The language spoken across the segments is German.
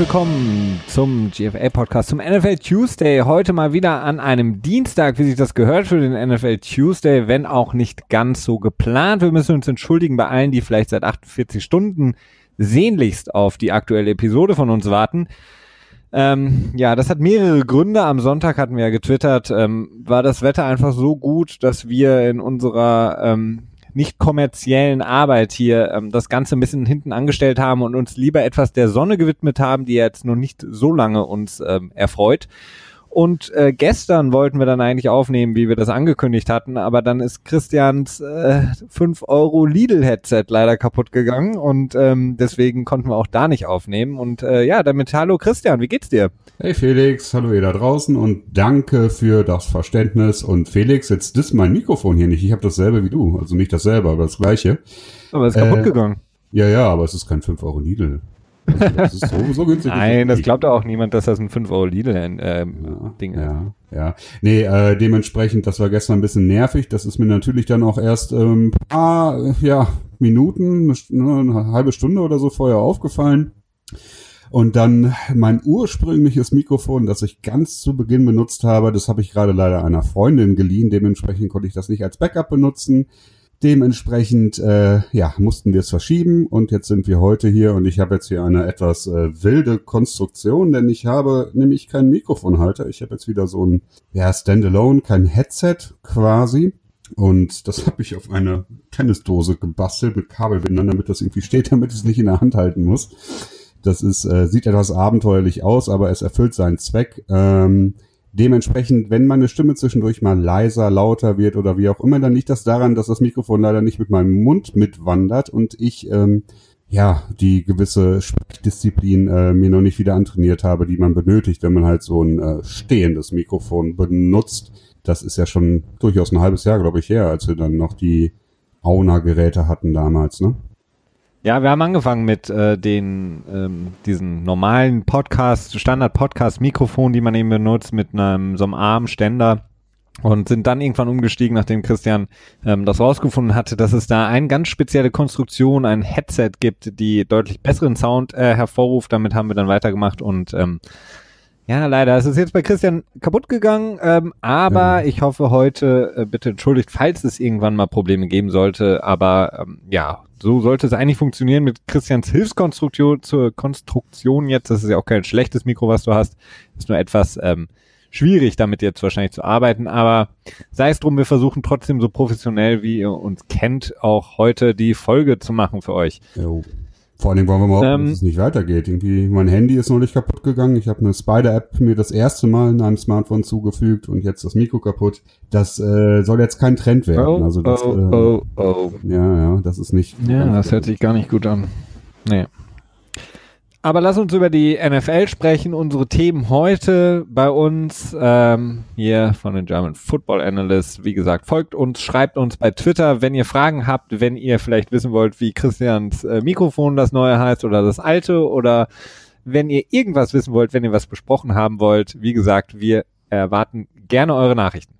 willkommen zum GFL-Podcast, zum NFL Tuesday. Heute mal wieder an einem Dienstag, wie sich das gehört für den NFL Tuesday, wenn auch nicht ganz so geplant. Wir müssen uns entschuldigen bei allen, die vielleicht seit 48 Stunden sehnlichst auf die aktuelle Episode von uns warten. Ähm, ja, das hat mehrere Gründe. Am Sonntag hatten wir ja getwittert, ähm, war das Wetter einfach so gut, dass wir in unserer ähm, nicht kommerziellen Arbeit hier ähm, das Ganze ein bisschen hinten angestellt haben und uns lieber etwas der Sonne gewidmet haben, die jetzt noch nicht so lange uns ähm, erfreut. Und äh, gestern wollten wir dann eigentlich aufnehmen, wie wir das angekündigt hatten, aber dann ist Christians äh, 5 Euro Lidl-Headset leider kaputt gegangen und ähm, deswegen konnten wir auch da nicht aufnehmen. Und äh, ja, damit hallo Christian, wie geht's dir? Hey Felix, hallo ihr da draußen und danke für das Verständnis. Und Felix, jetzt ist mein Mikrofon hier nicht. Ich habe dasselbe wie du. Also nicht dasselbe, aber das gleiche. Aber es ist kaputt äh, gegangen. Ja, ja, aber es ist kein 5 Euro Lidl. Das ist so, so günstig. Nein, das glaubt auch niemand, dass das ein 5 Euro Lidl-Ding äh, ja, ist. Ja, ja. Nee, äh, dementsprechend, das war gestern ein bisschen nervig. Das ist mir natürlich dann auch erst ähm, paar ja, Minuten, eine, eine halbe Stunde oder so vorher aufgefallen. Und dann mein ursprüngliches Mikrofon, das ich ganz zu Beginn benutzt habe, das habe ich gerade leider einer Freundin geliehen. Dementsprechend konnte ich das nicht als Backup benutzen. Dementsprechend äh, ja, mussten wir es verschieben und jetzt sind wir heute hier und ich habe jetzt hier eine etwas äh, wilde Konstruktion, denn ich habe nämlich keinen Mikrofonhalter. Ich habe jetzt wieder so ein ja, Standalone, kein Headset quasi. Und das habe ich auf eine Tennisdose gebastelt mit Kabelbindern, damit das irgendwie steht, damit es nicht in der Hand halten muss. Das ist, äh, sieht etwas abenteuerlich aus, aber es erfüllt seinen Zweck. Ähm, Dementsprechend, wenn meine Stimme zwischendurch mal leiser, lauter wird oder wie auch immer, dann liegt das daran, dass das Mikrofon leider nicht mit meinem Mund mitwandert und ich ähm, ja die gewisse Sprechdisziplin äh, mir noch nicht wieder antrainiert habe, die man benötigt, wenn man halt so ein äh, stehendes Mikrofon benutzt. Das ist ja schon durchaus ein halbes Jahr, glaube ich, her, als wir dann noch die Auna-Geräte hatten damals, ne? Ja, wir haben angefangen mit äh, den ähm, diesen normalen Podcast, Standard-Podcast-Mikrofon, die man eben benutzt, mit einem so einem Armständer und sind dann irgendwann umgestiegen, nachdem Christian ähm, das rausgefunden hatte, dass es da eine ganz spezielle Konstruktion, ein Headset gibt, die deutlich besseren Sound äh, hervorruft. Damit haben wir dann weitergemacht und ähm, ja, leider ist es jetzt bei Christian kaputt gegangen, ähm, aber ja. ich hoffe heute, äh, bitte entschuldigt, falls es irgendwann mal Probleme geben sollte, aber ähm, ja, so sollte es eigentlich funktionieren mit Christians Hilfskonstruktion zur Konstruktion jetzt. Das ist ja auch kein schlechtes Mikro, was du hast. Ist nur etwas ähm, schwierig, damit jetzt wahrscheinlich zu arbeiten. Aber sei es drum, wir versuchen trotzdem so professionell, wie ihr uns kennt, auch heute die Folge zu machen für euch. Jo. Vor allen Dingen wollen wir mal hoffen, ähm, dass es nicht weitergeht. Irgendwie, mein Handy ist neulich kaputt gegangen. Ich habe eine Spider-App mir das erste Mal in einem Smartphone zugefügt und jetzt das Mikro kaputt. Das äh, soll jetzt kein Trend werden. Oh, also das, oh, äh, oh, oh. Ja, ja, das ist nicht. Ja, das hört sich gar nicht gut an. Nee. Aber lass uns über die NFL sprechen. Unsere Themen heute bei uns ähm, hier von den German Football Analysts. Wie gesagt, folgt uns, schreibt uns bei Twitter, wenn ihr Fragen habt, wenn ihr vielleicht wissen wollt, wie Christians äh, Mikrofon das neue heißt oder das alte oder wenn ihr irgendwas wissen wollt, wenn ihr was besprochen haben wollt. Wie gesagt, wir erwarten gerne eure Nachrichten.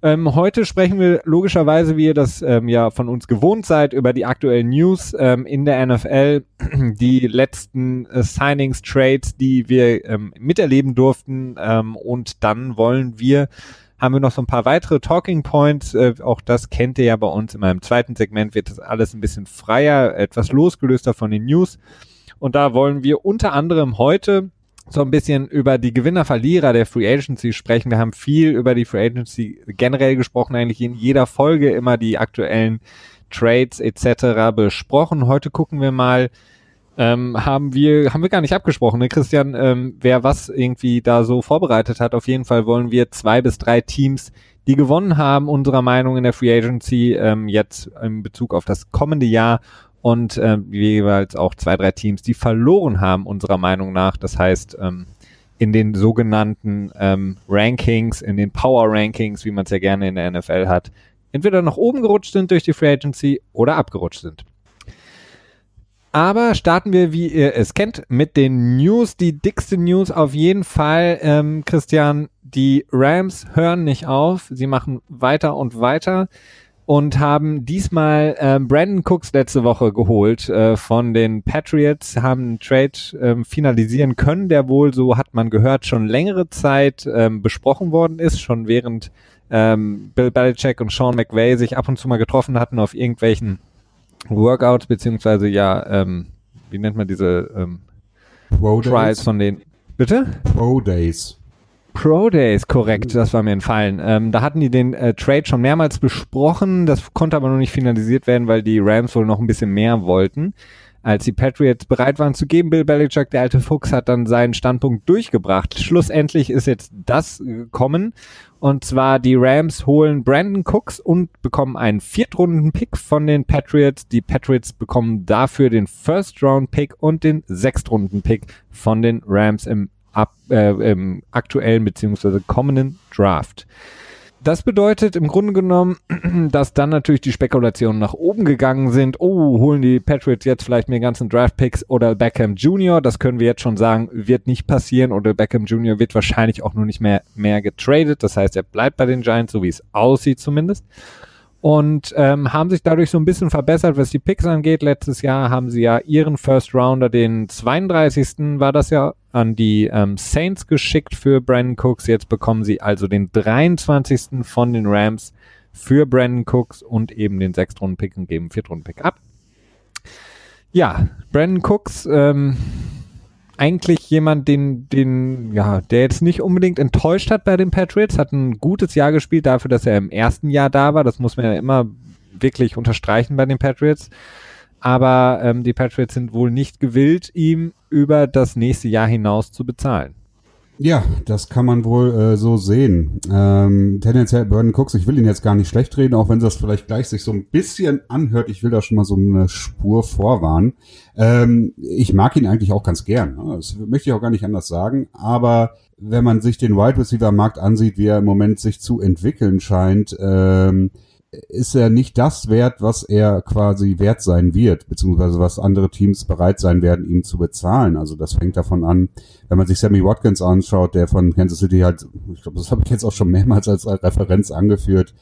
Ähm, heute sprechen wir logischerweise, wie ihr das ähm, ja von uns gewohnt seid, über die aktuellen News ähm, in der NFL, die letzten äh, Signings, Trades, die wir ähm, miterleben durften. Ähm, und dann wollen wir, haben wir noch so ein paar weitere Talking Points. Äh, auch das kennt ihr ja bei uns in meinem zweiten Segment, wird das alles ein bisschen freier, etwas losgelöster von den News. Und da wollen wir unter anderem heute so ein bisschen über die Gewinner-Verlierer der Free Agency sprechen. Wir haben viel über die Free Agency generell gesprochen, eigentlich in jeder Folge immer die aktuellen Trades etc. besprochen. Heute gucken wir mal, ähm, haben wir haben wir gar nicht abgesprochen, ne, Christian, ähm, wer was irgendwie da so vorbereitet hat. Auf jeden Fall wollen wir zwei bis drei Teams, die gewonnen haben, unserer Meinung in der Free Agency ähm, jetzt in Bezug auf das kommende Jahr und äh, jeweils auch zwei, drei Teams, die verloren haben, unserer Meinung nach. Das heißt, ähm, in den sogenannten ähm, Rankings, in den Power Rankings, wie man es ja gerne in der NFL hat, entweder nach oben gerutscht sind durch die Free Agency oder abgerutscht sind. Aber starten wir, wie ihr es kennt, mit den News. Die dickste News auf jeden Fall, ähm, Christian, die Rams hören nicht auf. Sie machen weiter und weiter. Und haben diesmal äh, Brandon Cooks letzte Woche geholt äh, von den Patriots, haben einen Trade ähm, finalisieren können, der wohl, so hat man gehört, schon längere Zeit ähm, besprochen worden ist, schon während ähm, Bill Belichick und Sean McVay sich ab und zu mal getroffen hatten auf irgendwelchen Workouts, beziehungsweise ja, ähm, wie nennt man diese ähm, Pro Trials von den Bitte? Pro Days. Pro Days, korrekt, das war mir entfallen. Ähm, da hatten die den äh, Trade schon mehrmals besprochen, das konnte aber noch nicht finalisiert werden, weil die Rams wohl noch ein bisschen mehr wollten, als die Patriots bereit waren zu geben. Bill Belichick, der alte Fuchs, hat dann seinen Standpunkt durchgebracht. Schlussendlich ist jetzt das gekommen und zwar die Rams holen Brandon Cooks und bekommen einen Viertrunden-Pick von den Patriots. Die Patriots bekommen dafür den First-Round-Pick und den Sechstrunden-Pick von den Rams im ab, äh, im aktuellen beziehungsweise kommenden Draft. Das bedeutet im Grunde genommen, dass dann natürlich die Spekulationen nach oben gegangen sind. Oh, holen die Patriots jetzt vielleicht mehr ganzen Draft-Picks oder Beckham Jr.? Das können wir jetzt schon sagen, wird nicht passieren oder Beckham Jr. wird wahrscheinlich auch nur nicht mehr, mehr getradet. Das heißt, er bleibt bei den Giants, so wie es aussieht zumindest und ähm, haben sich dadurch so ein bisschen verbessert, was die Picks angeht. Letztes Jahr haben sie ja ihren First Rounder, den 32. war das ja, an die ähm, Saints geschickt für Brandon Cooks. Jetzt bekommen sie also den 23. von den Rams für Brandon Cooks und eben den Sechstrunden-Pick und geben Viertrunden-Pick ab. Ja, Brandon Cooks, ähm, eigentlich jemand, den, den, ja, der jetzt nicht unbedingt enttäuscht hat bei den Patriots, hat ein gutes Jahr gespielt dafür, dass er im ersten Jahr da war. Das muss man ja immer wirklich unterstreichen bei den Patriots. Aber ähm, die Patriots sind wohl nicht gewillt, ihm über das nächste Jahr hinaus zu bezahlen. Ja, das kann man wohl äh, so sehen. Ähm, tendenziell Brandon Cooks, ich will ihn jetzt gar nicht schlecht reden, auch wenn das vielleicht gleich sich so ein bisschen anhört. Ich will da schon mal so eine Spur vorwarnen. Ähm, ich mag ihn eigentlich auch ganz gern. Ne? Das möchte ich auch gar nicht anders sagen. Aber wenn man sich den Wide Receiver Markt ansieht, wie er im Moment sich zu entwickeln scheint, ähm, ist er nicht das wert, was er quasi wert sein wird, beziehungsweise was andere Teams bereit sein werden, ihm zu bezahlen. Also das fängt davon an, wenn man sich Sammy Watkins anschaut, der von Kansas City halt, ich glaube, das habe ich jetzt auch schon mehrmals als Referenz angeführt,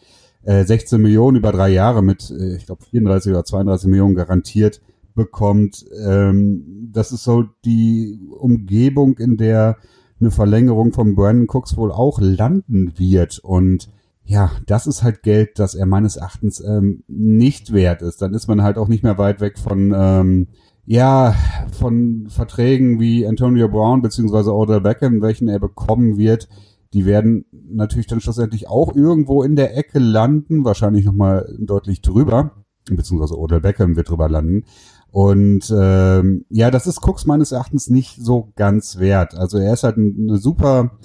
äh, 16 Millionen über drei Jahre mit, äh, ich glaube, 34 oder 32 Millionen garantiert bekommt. Ähm, das ist so die Umgebung, in der eine Verlängerung von Brandon Cooks wohl auch landen wird und ja, das ist halt Geld, das er meines Erachtens ähm, nicht wert ist. Dann ist man halt auch nicht mehr weit weg von, ähm, ja, von Verträgen wie Antonio Brown beziehungsweise Odell Beckham, welchen er bekommen wird. Die werden natürlich dann schlussendlich auch irgendwo in der Ecke landen, wahrscheinlich nochmal deutlich drüber, beziehungsweise Odell Beckham wird drüber landen. Und ähm, ja, das ist Cooks meines Erachtens nicht so ganz wert. Also er ist halt eine super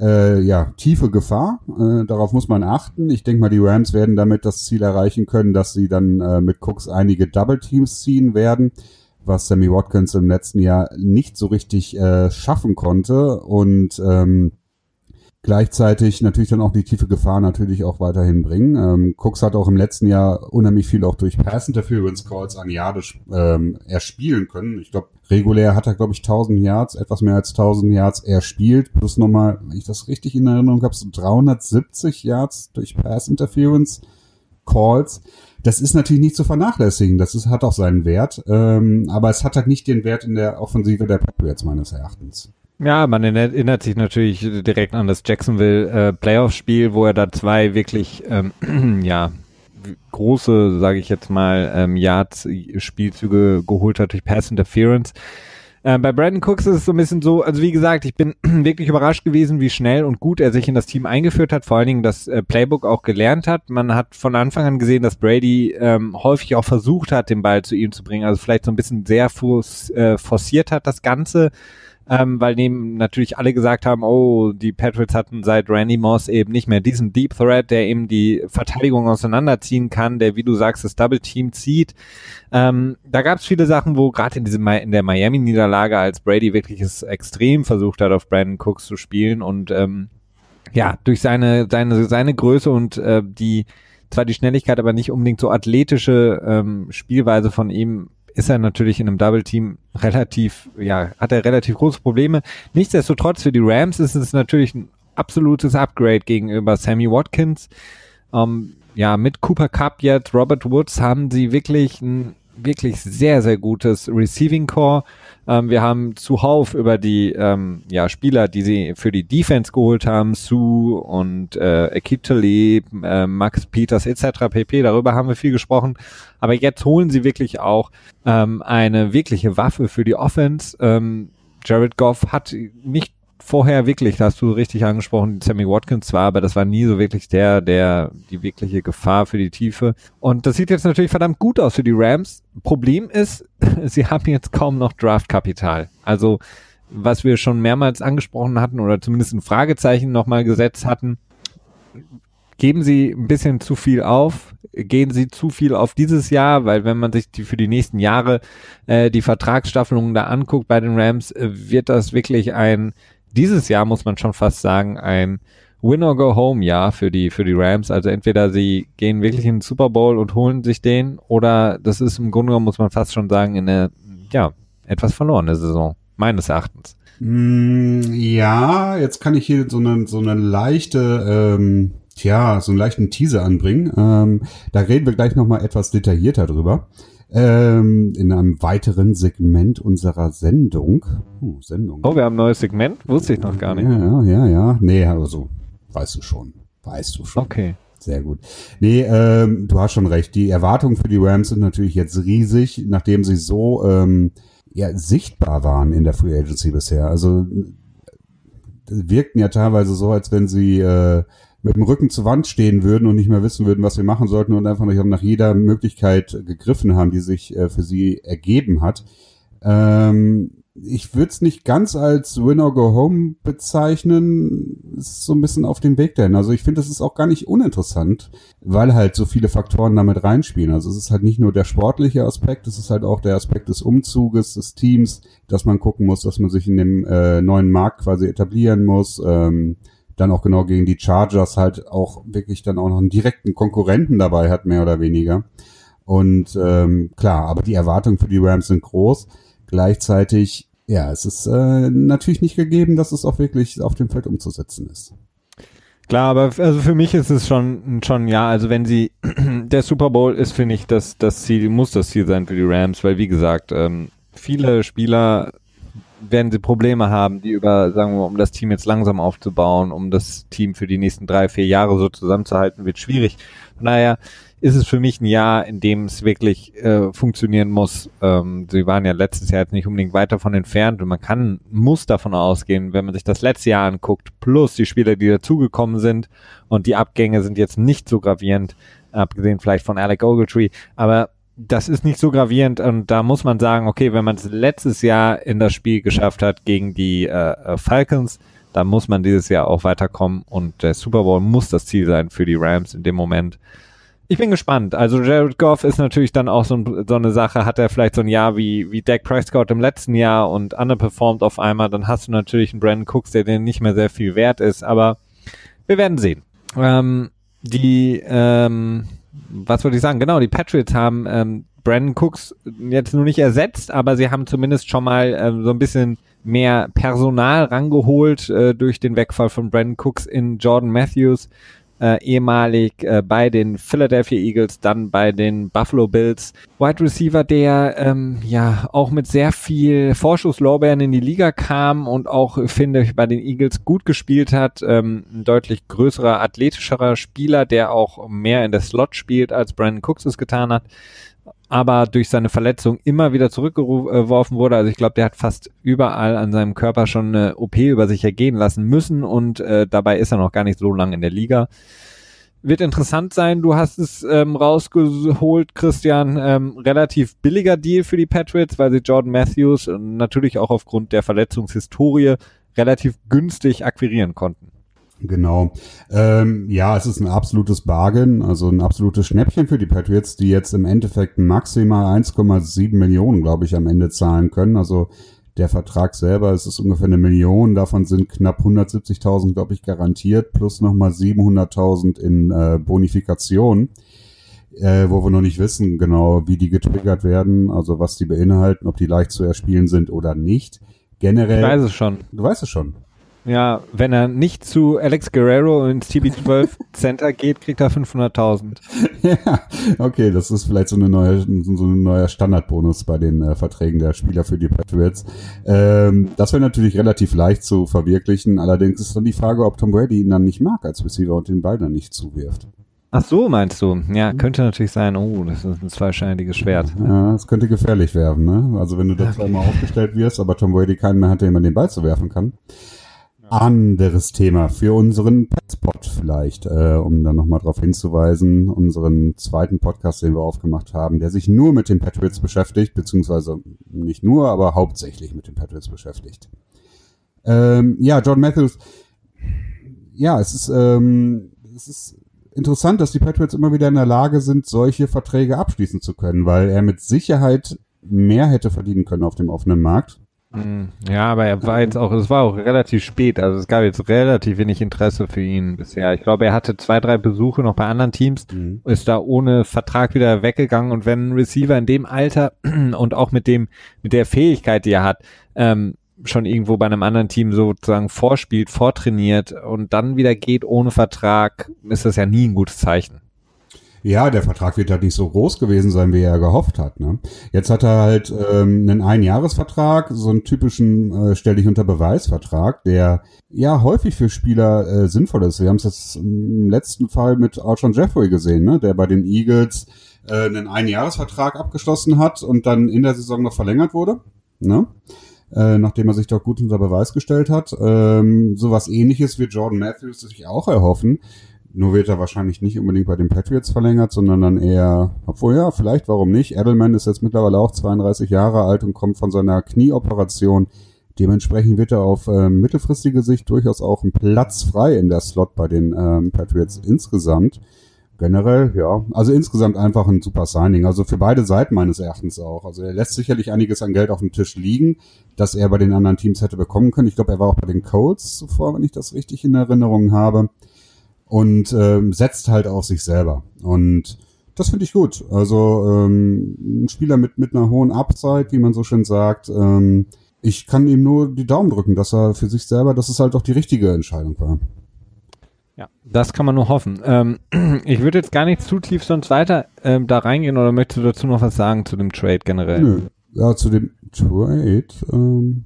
äh, ja, tiefe Gefahr. Äh, darauf muss man achten. Ich denke mal, die Rams werden damit das Ziel erreichen können, dass sie dann äh, mit Cooks einige Double Teams ziehen werden, was Sammy Watkins im letzten Jahr nicht so richtig äh, schaffen konnte. Und ähm, gleichzeitig natürlich dann auch die tiefe Gefahr natürlich auch weiterhin bringen. Ähm, Cooks hat auch im letzten Jahr unheimlich viel auch durch Pass Interference Calls an Yards ähm, erspielen können. Ich glaube, regulär hat er, glaube ich, 1000 Yards, etwas mehr als 1000 Yards erspielt, plus nochmal, wenn ich das richtig in Erinnerung habe, so 370 Yards durch Pass Interference Calls. Das ist natürlich nicht zu vernachlässigen. Das ist, hat auch seinen Wert. Ähm, aber es hat halt nicht den Wert in der Offensive der Patriots meines Erachtens. Ja, man erinnert sich natürlich direkt an das Jacksonville äh, Playoff-Spiel, wo er da zwei wirklich ähm, ja große, sage ich jetzt mal, ähm, Yards-Spielzüge geholt hat durch Pass Interference. Äh, bei Brandon Cooks ist es so ein bisschen so, also wie gesagt, ich bin wirklich überrascht gewesen, wie schnell und gut er sich in das Team eingeführt hat, vor allen Dingen das äh, Playbook auch gelernt hat. Man hat von Anfang an gesehen, dass Brady ähm, häufig auch versucht hat, den Ball zu ihm zu bringen, also vielleicht so ein bisschen sehr äh, forciert hat das Ganze ähm, weil neben natürlich alle gesagt haben, oh, die Patriots hatten seit Randy Moss eben nicht mehr diesen Deep Threat, der eben die Verteidigung auseinanderziehen kann, der, wie du sagst, das Double Team zieht. Ähm, da gab es viele Sachen, wo gerade in in der Miami-Niederlage, als Brady wirklich es extrem versucht hat, auf Brandon Cooks zu spielen und ähm, ja, durch seine, seine, seine Größe und äh, die zwar die Schnelligkeit, aber nicht unbedingt so athletische ähm, Spielweise von ihm ist er natürlich in einem Double Team relativ, ja, hat er relativ große Probleme. Nichtsdestotrotz für die Rams ist es natürlich ein absolutes Upgrade gegenüber Sammy Watkins. Ähm, ja, mit Cooper Cup jetzt, Robert Woods haben sie wirklich ein wirklich sehr, sehr gutes Receiving Core. Ähm, wir haben zuhauf über die ähm, ja, Spieler, die sie für die Defense geholt haben, Sue und äh, Akib Talib, äh, Max Peters etc. pp. Darüber haben wir viel gesprochen. Aber jetzt holen sie wirklich auch ähm, eine wirkliche Waffe für die Offense. Ähm, Jared Goff hat nicht vorher wirklich, da hast du richtig angesprochen, Sammy Watkins zwar, aber das war nie so wirklich der, der die wirkliche Gefahr für die Tiefe. Und das sieht jetzt natürlich verdammt gut aus für die Rams. Problem ist, sie haben jetzt kaum noch Draftkapital. Also was wir schon mehrmals angesprochen hatten oder zumindest ein Fragezeichen nochmal gesetzt hatten, geben Sie ein bisschen zu viel auf, gehen Sie zu viel auf dieses Jahr, weil wenn man sich die für die nächsten Jahre äh, die Vertragsstaffelungen da anguckt bei den Rams, äh, wird das wirklich ein dieses Jahr muss man schon fast sagen, ein Win-or-Go-Home-Jahr für die, für die Rams. Also entweder sie gehen wirklich in den Super Bowl und holen sich den oder das ist im Grunde genommen, muss man fast schon sagen, in eine, ja, etwas verlorene Saison, meines Erachtens. Mm, ja, jetzt kann ich hier so eine, so eine leichte, ähm, tja, so einen leichten Teaser anbringen. Ähm, da reden wir gleich nochmal etwas detaillierter drüber ähm, in einem weiteren Segment unserer Sendung. Oh, Sendung. Oh, wir haben ein neues Segment? Wusste ich noch gar nicht. Ja, ja, ja. Nee, also, weißt du schon. Weißt du schon. Okay. Sehr gut. Nee, ähm, du hast schon recht. Die Erwartungen für die Rams sind natürlich jetzt riesig, nachdem sie so ähm, ja, sichtbar waren in der Free Agency bisher. Also wirkten ja teilweise so, als wenn sie äh, mit dem Rücken zur Wand stehen würden und nicht mehr wissen würden, was wir machen sollten und einfach nach jeder Möglichkeit gegriffen haben, die sich äh, für sie ergeben hat. Ähm, ich würde es nicht ganz als Win or Go Home bezeichnen. Ist so ein bisschen auf dem Weg dahin. Also ich finde, das ist auch gar nicht uninteressant, weil halt so viele Faktoren damit reinspielen. Also es ist halt nicht nur der sportliche Aspekt, es ist halt auch der Aspekt des Umzuges, des Teams, dass man gucken muss, dass man sich in dem äh, neuen Markt quasi etablieren muss. Ähm, dann auch genau gegen die Chargers halt auch wirklich dann auch noch einen direkten Konkurrenten dabei hat, mehr oder weniger. Und ähm, klar, aber die Erwartungen für die Rams sind groß. Gleichzeitig, ja, es ist äh, natürlich nicht gegeben, dass es auch wirklich auf dem Feld umzusetzen ist. Klar, aber also für mich ist es schon schon ja, also wenn sie der Super Bowl ist, finde ich, dass das Ziel muss das Ziel sein für die Rams, weil wie gesagt, ähm, viele Spieler werden sie Probleme haben, die über, sagen wir, um das Team jetzt langsam aufzubauen, um das Team für die nächsten drei, vier Jahre so zusammenzuhalten, wird schwierig. Daher ist es für mich ein Jahr, in dem es wirklich äh, funktionieren muss. Ähm, sie waren ja letztes Jahr jetzt nicht unbedingt weit davon entfernt und man kann, muss davon ausgehen, wenn man sich das letzte Jahr anguckt, plus die Spieler, die dazugekommen sind und die Abgänge sind jetzt nicht so gravierend, abgesehen vielleicht von Alec Ogletree, aber das ist nicht so gravierend und da muss man sagen, okay, wenn man es letztes Jahr in das Spiel geschafft hat gegen die äh, äh, Falcons, dann muss man dieses Jahr auch weiterkommen und der Super Bowl muss das Ziel sein für die Rams in dem Moment. Ich bin gespannt. Also Jared Goff ist natürlich dann auch so, so eine Sache, hat er vielleicht so ein Jahr wie, wie Dak Prescott im letzten Jahr und underperformed auf einmal, dann hast du natürlich einen Brandon Cooks, der dir nicht mehr sehr viel wert ist, aber wir werden sehen. Ähm, die ähm, was würde ich sagen? Genau, die Patriots haben ähm, Brandon Cooks jetzt nur nicht ersetzt, aber sie haben zumindest schon mal ähm, so ein bisschen mehr Personal rangeholt äh, durch den Wegfall von Brandon Cooks in Jordan Matthews äh, ehemalig äh, bei den Philadelphia Eagles, dann bei den Buffalo Bills. Wide Receiver, der ähm, ja auch mit sehr viel Vorschusslorbeeren in die Liga kam und auch, finde ich, bei den Eagles gut gespielt hat. Ähm, ein deutlich größerer, athletischerer Spieler, der auch mehr in der Slot spielt, als Brandon Cooks es getan hat aber durch seine Verletzung immer wieder zurückgeworfen wurde. Also ich glaube, der hat fast überall an seinem Körper schon eine OP über sich ergehen lassen müssen und äh, dabei ist er noch gar nicht so lange in der Liga. Wird interessant sein. Du hast es ähm, rausgeholt, Christian. Ähm, relativ billiger Deal für die Patriots, weil sie Jordan Matthews natürlich auch aufgrund der Verletzungshistorie relativ günstig akquirieren konnten. Genau. Ähm, ja, es ist ein absolutes Bargain, also ein absolutes Schnäppchen für die Patriots, die jetzt im Endeffekt maximal 1,7 Millionen, glaube ich, am Ende zahlen können. Also der Vertrag selber, es ist ungefähr eine Million, davon sind knapp 170.000, glaube ich, garantiert, plus nochmal 700.000 in äh, Bonifikation, äh, wo wir noch nicht wissen genau, wie die getriggert werden, also was die beinhalten, ob die leicht zu erspielen sind oder nicht. Generell. Ich weiß es schon. Du weißt es schon. Ja, wenn er nicht zu Alex Guerrero ins TB12 Center geht, kriegt er 500.000. ja, okay, das ist vielleicht so, eine neue, so ein neuer Standardbonus bei den äh, Verträgen der Spieler für die Patriots. Ähm, das wäre natürlich relativ leicht zu verwirklichen. Allerdings ist dann die Frage, ob Tom Brady ihn dann nicht mag als Receiver und den Ball dann nicht zuwirft. Ach so, meinst du? Ja, könnte natürlich sein, oh, das ist ein zweischneidiges Schwert. Ja, das könnte gefährlich werden, ne? Also wenn du da zweimal aufgestellt wirst, aber Tom Brady keinen mehr hat, der immer den Ball zu werfen kann anderes Thema für unseren Petspot vielleicht, äh, um dann nochmal darauf hinzuweisen, unseren zweiten Podcast, den wir aufgemacht haben, der sich nur mit den Patriots beschäftigt, beziehungsweise nicht nur, aber hauptsächlich mit den Patriots beschäftigt. Ähm, ja, John Matthews, ja, es ist, ähm, es ist interessant, dass die Patriots immer wieder in der Lage sind, solche Verträge abschließen zu können, weil er mit Sicherheit mehr hätte verdienen können auf dem offenen Markt. Hm, ja, aber er war jetzt auch, es war auch relativ spät, also es gab jetzt relativ wenig Interesse für ihn bisher. Ich glaube, er hatte zwei, drei Besuche noch bei anderen Teams, mhm. ist da ohne Vertrag wieder weggegangen und wenn ein Receiver in dem Alter und auch mit dem, mit der Fähigkeit, die er hat, ähm, schon irgendwo bei einem anderen Team sozusagen vorspielt, vortrainiert und dann wieder geht ohne Vertrag, ist das ja nie ein gutes Zeichen. Ja, der Vertrag wird halt nicht so groß gewesen sein, wie er gehofft hat. Ne? Jetzt hat er halt ähm, einen Einjahresvertrag, so einen typischen äh, Stell dich unter Beweisvertrag, der ja häufig für Spieler äh, sinnvoll ist. Wir haben es jetzt im letzten Fall mit Alshon Jeffrey gesehen, ne? der bei den Eagles äh, einen Einjahresvertrag abgeschlossen hat und dann in der Saison noch verlängert wurde. Ne? Äh, nachdem er sich doch gut unter Beweis gestellt hat. Ähm, sowas ähnliches wird Jordan Matthews sich auch erhoffen. Nur wird er wahrscheinlich nicht unbedingt bei den Patriots verlängert, sondern dann eher, obwohl ja, vielleicht, warum nicht? Edelman ist jetzt mittlerweile auch 32 Jahre alt und kommt von seiner Knieoperation. Dementsprechend wird er auf äh, mittelfristige Sicht durchaus auch einen Platz frei in der Slot bei den ähm, Patriots insgesamt. Generell, ja. Also insgesamt einfach ein super Signing. Also für beide Seiten meines Erachtens auch. Also er lässt sicherlich einiges an Geld auf dem Tisch liegen, das er bei den anderen Teams hätte bekommen können. Ich glaube, er war auch bei den Colts zuvor, wenn ich das richtig in Erinnerung habe und ähm, setzt halt auf sich selber. Und das finde ich gut. Also ähm, ein Spieler mit, mit einer hohen Upside, wie man so schön sagt. Ähm, ich kann ihm nur die Daumen drücken, dass er für sich selber, dass es halt auch die richtige Entscheidung war. Ja, das kann man nur hoffen. Ähm, ich würde jetzt gar nicht zu tief sonst weiter ähm, da reingehen oder möchtest du dazu noch was sagen zu dem Trade generell? Nö. Ja, zu dem Trade. Ähm,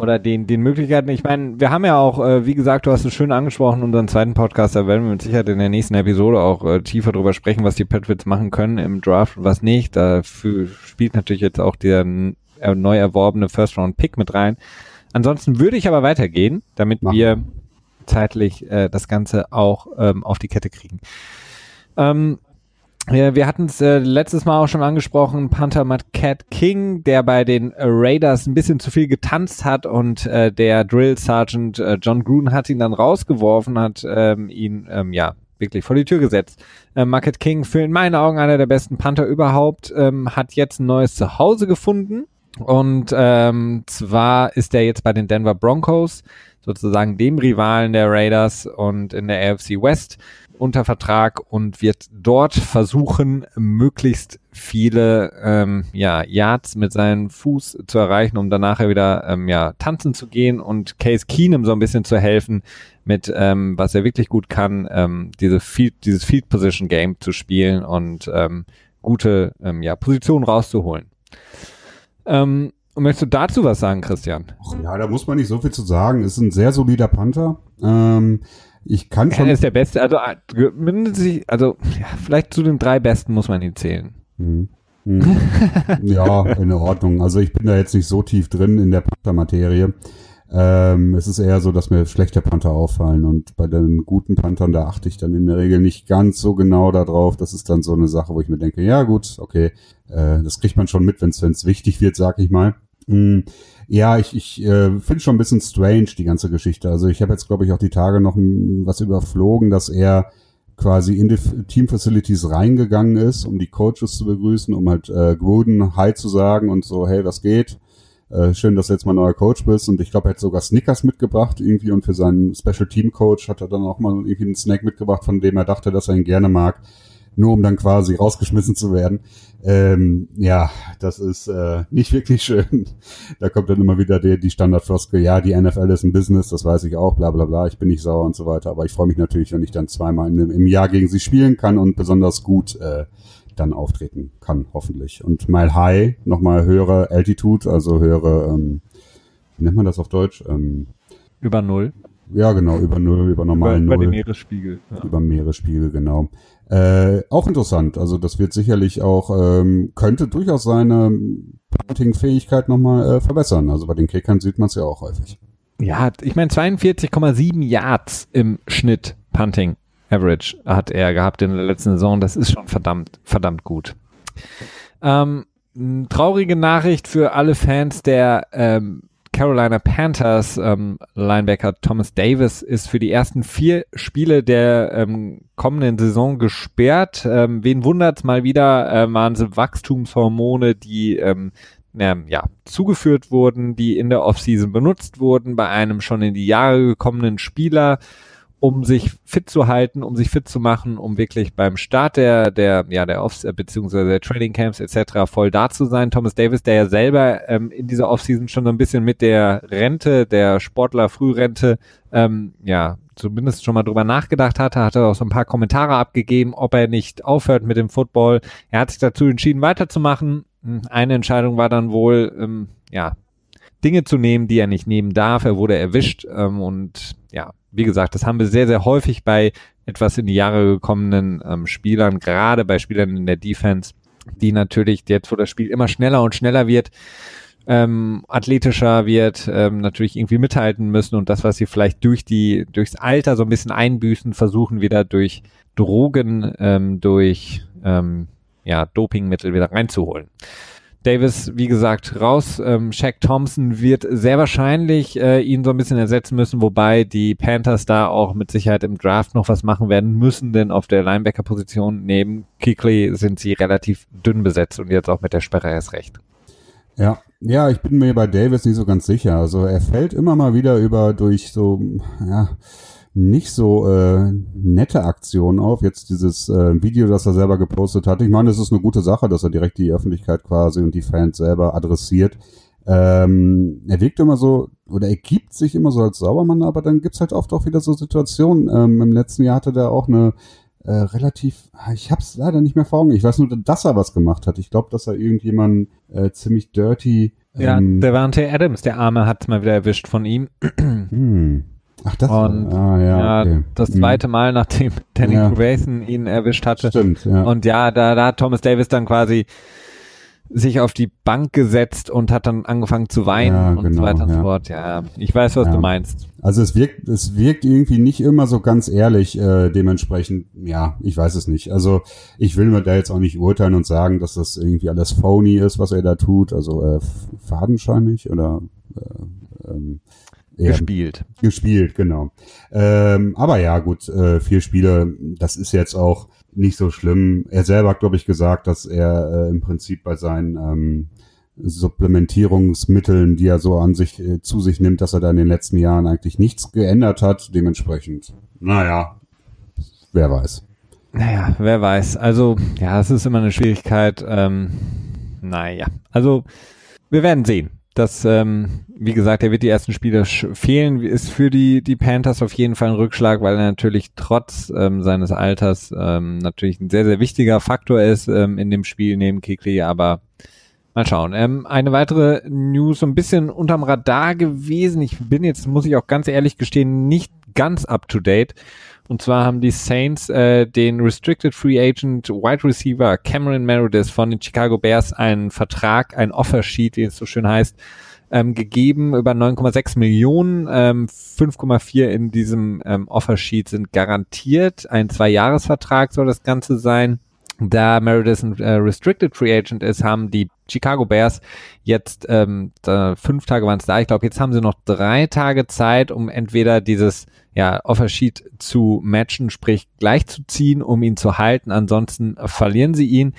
oder den, den Möglichkeiten. Ich meine, wir haben ja auch, äh, wie gesagt, du hast es schön angesprochen, unseren zweiten Podcast, da werden wir mit Sicherheit in der nächsten Episode auch äh, tiefer drüber sprechen, was die Patriots machen können im Draft und was nicht. Dafür spielt natürlich jetzt auch der äh, neu erworbene First-Round-Pick mit rein. Ansonsten würde ich aber weitergehen, damit Machen. wir zeitlich äh, das Ganze auch ähm, auf die Kette kriegen. Ähm, wir hatten es äh, letztes Mal auch schon angesprochen, Panther Matt Cat King, der bei den äh, Raiders ein bisschen zu viel getanzt hat und äh, der Drill Sergeant äh, John Gruden hat ihn dann rausgeworfen, hat ähm, ihn ähm, ja wirklich vor die Tür gesetzt. Äh, Market King, für in meinen Augen einer der besten Panther überhaupt, ähm, hat jetzt ein neues Zuhause gefunden und ähm, zwar ist er jetzt bei den Denver Broncos, sozusagen dem Rivalen der Raiders und in der AFC West unter Vertrag und wird dort versuchen, möglichst viele ähm, ja, Yards mit seinem Fuß zu erreichen, um danach wieder ähm, ja, tanzen zu gehen und Case Keenum so ein bisschen zu helfen, mit ähm, was er wirklich gut kann, ähm, diese Field, dieses Field Position Game zu spielen und ähm, gute ähm, ja, Positionen rauszuholen. Ähm, möchtest du dazu was sagen, Christian? Ja, da muss man nicht so viel zu sagen. Ist ein sehr solider Panther. Ähm, ich kann schon. Er ist der Beste, also, äh, also ja, vielleicht zu den drei Besten muss man ihn zählen. Hm. Hm. ja, in Ordnung. Also ich bin da jetzt nicht so tief drin in der Panther-Materie. Ähm, es ist eher so, dass mir schlechte Panther auffallen und bei den guten Panthern, da achte ich dann in der Regel nicht ganz so genau darauf. Das ist dann so eine Sache, wo ich mir denke, ja gut, okay, äh, das kriegt man schon mit, wenn es wichtig wird, sag ich mal. Hm. Ja, ich, ich äh, finde schon ein bisschen strange, die ganze Geschichte. Also ich habe jetzt, glaube ich, auch die Tage noch was überflogen, dass er quasi in die Team Facilities reingegangen ist, um die Coaches zu begrüßen, um halt äh, Gruden Hi zu sagen und so, hey, was geht? Äh, schön, dass du jetzt mal neuer Coach bist. Und ich glaube, er hat sogar Snickers mitgebracht irgendwie und für seinen Special Team Coach hat er dann auch mal irgendwie einen Snack mitgebracht, von dem er dachte, dass er ihn gerne mag. Nur um dann quasi rausgeschmissen zu werden. Ähm, ja, das ist äh, nicht wirklich schön. Da kommt dann immer wieder die, die Standardfloskel, ja, die NFL ist ein Business, das weiß ich auch, bla bla bla, ich bin nicht sauer und so weiter. Aber ich freue mich natürlich, wenn ich dann zweimal in, im Jahr gegen sie spielen kann und besonders gut äh, dann auftreten kann, hoffentlich. Und Mile High, nochmal höhere Altitude, also höhere, ähm, wie nennt man das auf Deutsch? Ähm, über Null. Ja, genau, über Null, über normalen über, Null. Über den Meeresspiegel. Ja. Über Meeresspiegel, genau. Äh, auch interessant. Also das wird sicherlich auch, ähm, könnte durchaus seine Punting-Fähigkeit nochmal äh, verbessern. Also bei den Kickern sieht man es ja auch häufig. Ja, ich meine 42,7 Yards im Schnitt Punting Average hat er gehabt in der letzten Saison. Das ist schon verdammt, verdammt gut. Ähm, traurige Nachricht für alle Fans der ähm, Carolina Panthers ähm, Linebacker Thomas Davis ist für die ersten vier Spiele der ähm, kommenden Saison gesperrt. Ähm, wen wundert's mal wieder? Äh, waren sie Wachstumshormone, die ähm, ja, zugeführt wurden, die in der Offseason benutzt wurden bei einem schon in die Jahre gekommenen Spieler um sich fit zu halten, um sich fit zu machen, um wirklich beim Start der, der, ja, der Off- beziehungsweise der Trading Camps etc. voll da zu sein. Thomas Davis, der ja selber ähm, in dieser Offseason schon so ein bisschen mit der Rente, der Sportler-Frührente, ähm, ja, zumindest schon mal drüber nachgedacht hatte, hatte auch so ein paar Kommentare abgegeben, ob er nicht aufhört mit dem Football. Er hat sich dazu entschieden, weiterzumachen. Eine Entscheidung war dann wohl, ähm, ja, Dinge zu nehmen, die er nicht nehmen darf. Er wurde erwischt ähm, und ja, wie gesagt, das haben wir sehr, sehr häufig bei etwas in die Jahre gekommenen ähm, Spielern, gerade bei Spielern in der Defense, die natürlich jetzt, wo das Spiel immer schneller und schneller wird, ähm, athletischer wird, ähm, natürlich irgendwie mithalten müssen und das, was sie vielleicht durch die, durchs Alter so ein bisschen einbüßen, versuchen wieder durch Drogen, ähm, durch ähm, ja, Dopingmittel wieder reinzuholen. Davis, wie gesagt, raus. Ähm, Shaq Thompson wird sehr wahrscheinlich äh, ihn so ein bisschen ersetzen müssen, wobei die Panthers da auch mit Sicherheit im Draft noch was machen werden müssen, denn auf der Linebacker-Position neben Kikli sind sie relativ dünn besetzt und jetzt auch mit der Sperre erst recht. Ja, ja, ich bin mir bei Davis nicht so ganz sicher. Also er fällt immer mal wieder über durch so, ja, nicht so äh, nette Aktion auf. Jetzt dieses äh, Video, das er selber gepostet hat. Ich meine, es ist eine gute Sache, dass er direkt die Öffentlichkeit quasi und die Fans selber adressiert. Ähm, er wirkt immer so, oder er gibt sich immer so als Saubermann, aber dann gibt's halt oft auch wieder so Situationen. Ähm, Im letzten Jahr hatte der auch eine äh, relativ, ich hab's leider nicht mehr vor Augen. Ich weiß nur, dass er was gemacht hat. Ich glaube, dass er irgendjemanden äh, ziemlich dirty. Ja, ähm, der Devante Adams, der Arme, hat's mal wieder erwischt von ihm. hm. Ach, das und ah, ja, ja okay. das Hm. zweite Mal, nachdem Danny Ja. Grayson ihn erwischt hatte. Stimmt, ja. Und ja, da, da hat Thomas Davis dann quasi sich auf die Bank gesetzt und hat dann angefangen zu weinen Ja, und so genau, weiter und so ja. fort. Ja, ich weiß, was du meinst. Also es wirkt, es wirkt irgendwie nicht immer so ganz ehrlich, äh, dementsprechend, ja, ich weiß es nicht. Also ich will mir da jetzt auch nicht urteilen und sagen, dass das irgendwie alles phony ist, was er da tut, also äh, fadenscheinig oder äh, ähm, eher Gespielt. gespielt, genau. Ähm, aber ja, gut, äh, vier Spiele, das ist jetzt auch nicht so schlimm. Er selber hat, glaube ich, gesagt, dass er äh, im Prinzip bei seinen ähm, Supplementierungsmitteln, die er so an sich äh, zu sich nimmt, dass er da in den letzten Jahren eigentlich nichts geändert hat. Dementsprechend, naja, wer weiß. Naja, wer weiß. Also, ja, es ist immer eine Schwierigkeit. Ähm, naja, also wir werden sehen. Das, ähm, wie gesagt, er wird die ersten Spiele fehlen, ist für die, die Panthers auf jeden Fall ein Rückschlag, weil er natürlich trotz ähm, seines Alters ähm, natürlich ein sehr, sehr wichtiger Faktor ist ähm, in dem Spiel neben Kikli, aber mal schauen. Ähm, eine weitere News, so ein bisschen unterm Radar gewesen. Ich bin jetzt, muss ich auch ganz ehrlich gestehen, nicht ganz up to date. Und zwar haben die Saints äh, den Restricted Free Agent Wide Receiver Cameron Meredith von den Chicago Bears einen Vertrag, ein Offersheet, wie es so schön heißt, ähm, gegeben über 9,6 Millionen. Ähm, 5,4 in diesem ähm, Offersheet sind garantiert. Ein Zwei-Jahres-Vertrag soll das Ganze sein. Da Meredith ein äh, Restricted Free Agent ist, haben die Chicago Bears jetzt ähm, da, fünf Tage waren es da. Ich glaube, jetzt haben sie noch drei Tage Zeit, um entweder dieses ja, Offersheet zu matchen, sprich gleichzuziehen, um ihn zu halten. Ansonsten verlieren sie ihn.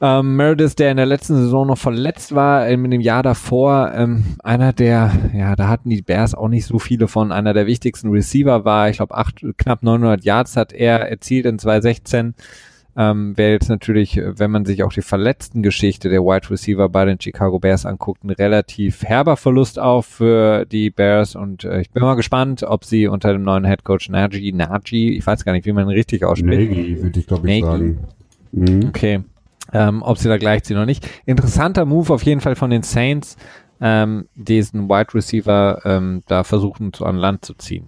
Ähm, Meredith, der in der letzten Saison noch verletzt war, in dem Jahr davor, ähm, einer der, ja, da hatten die Bears auch nicht so viele von, einer der wichtigsten Receiver war, ich glaube, knapp 900 Yards hat er erzielt in 2016. ähm, wäre jetzt natürlich, wenn man sich auch die verletzten Geschichte der Wide Receiver bei den Chicago Bears anguckt, ein relativ herber Verlust auf für die Bears und äh, ich bin mal gespannt, ob sie unter dem neuen Head Coach Nagy, Nagy, ich weiß gar nicht, wie man ihn richtig ausspricht. Nagy, würde ich glaube ich sagen. Mhm. Okay. Ähm, ob sie da gleichziehen oder nicht. Interessanter Move auf jeden Fall von den Saints, ähm, diesen Wide Receiver ähm, da versuchen zu an Land zu ziehen.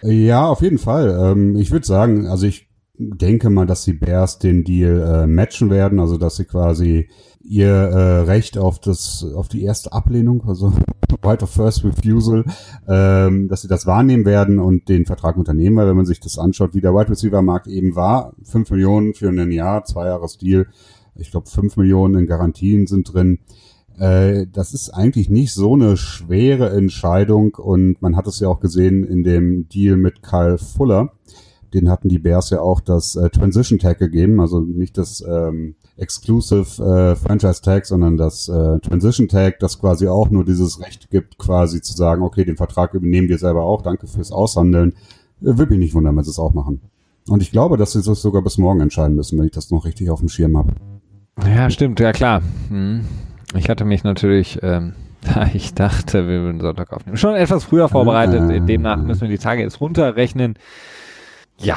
Ja, auf jeden Fall. Ähm, ich würde sagen, also ich denke mal, dass die Bears den Deal äh, matchen werden, also dass sie quasi ihr äh, Recht auf das, auf die erste Ablehnung, also Right of First Refusal, ähm, dass sie das wahrnehmen werden und den Vertrag unternehmen, weil wenn man sich das anschaut, wie der Wide Receiver Markt eben war, fünf Millionen für ein Jahr, zwei Jahres Deal, ich glaube fünf Millionen in Garantien sind drin. Äh, das ist eigentlich nicht so eine schwere Entscheidung und man hat es ja auch gesehen in dem Deal mit Kyle Fuller den hatten die Bears ja auch das äh, Transition Tag gegeben, also nicht das ähm, Exclusive äh, Franchise Tag, sondern das äh, Transition Tag, das quasi auch nur dieses Recht gibt, quasi zu sagen, okay, den Vertrag übernehmen wir selber auch, danke fürs Aushandeln. Äh, Würde mich nicht wundern, wenn sie es auch machen. Und ich glaube, dass sie das sogar bis morgen entscheiden müssen, wenn ich das noch richtig auf dem Schirm habe. Ja, stimmt, ja klar. Hm. Ich hatte mich natürlich, ähm, ich dachte, wir würden Sonntag aufnehmen, schon etwas früher vorbereitet. Äh, Demnach müssen wir die Tage jetzt runterrechnen. Ja,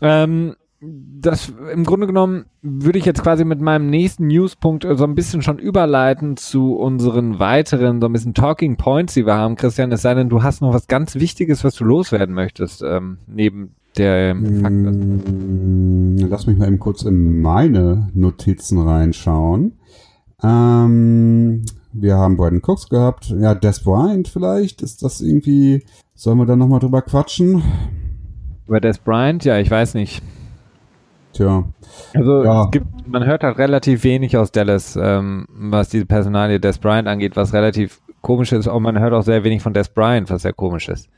ähm, das im Grunde genommen würde ich jetzt quasi mit meinem nächsten Newspunkt so ein bisschen schon überleiten zu unseren weiteren, so ein bisschen Talking Points, die wir haben, Christian. Es sei denn, du hast noch was ganz Wichtiges, was du loswerden möchtest, ähm, neben der mm, Lass mich mal eben kurz in meine Notizen reinschauen. Ähm, wir haben Brandon Cooks gehabt. Ja, Des Bryant vielleicht. Ist das irgendwie, sollen wir da nochmal drüber quatschen? Über Des Bryant? Ja, ich weiß nicht. Tja. Also ja. es gibt, man hört halt relativ wenig aus Dallas, ähm, was diese Personalie Des Bryant angeht, was relativ komisch ist. Und man hört auch sehr wenig von Des Bryant, was sehr komisch ist.